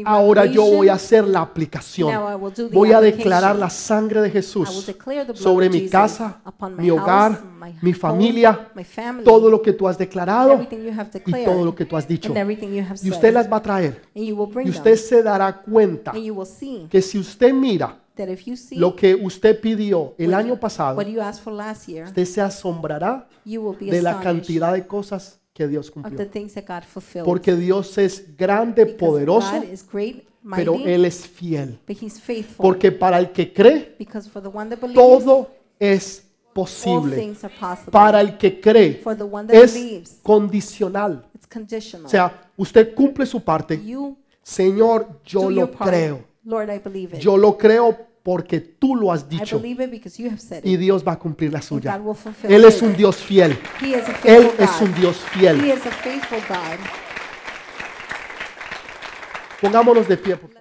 Ahora yo voy a hacer la aplicación. Voy a declarar la sangre de Jesús sobre mi casa, mi hogar, mi familia, todo lo que tú has declarado y todo lo que tú has dicho. Y usted las va a traer. Y usted se dará cuenta que si usted mira that if you see lo que usted pidió el año pasado, what you asked for last year, usted se asombrará you will be de la cantidad de cosas que Dios cumplió. Porque Dios es grande, poderoso, God is great, pero Él es fiel. Porque para el que cree, todo es posible. Para el que cree, es condicional. O sea, usted cumple su parte. Señor, yo lo creo. Yo lo creo porque tú lo has dicho. believe it because you have said Y. Dios va a cumplir la suya. Él es un Dios fiel. Él es un Dios fiel. Pongámonos de pie. por.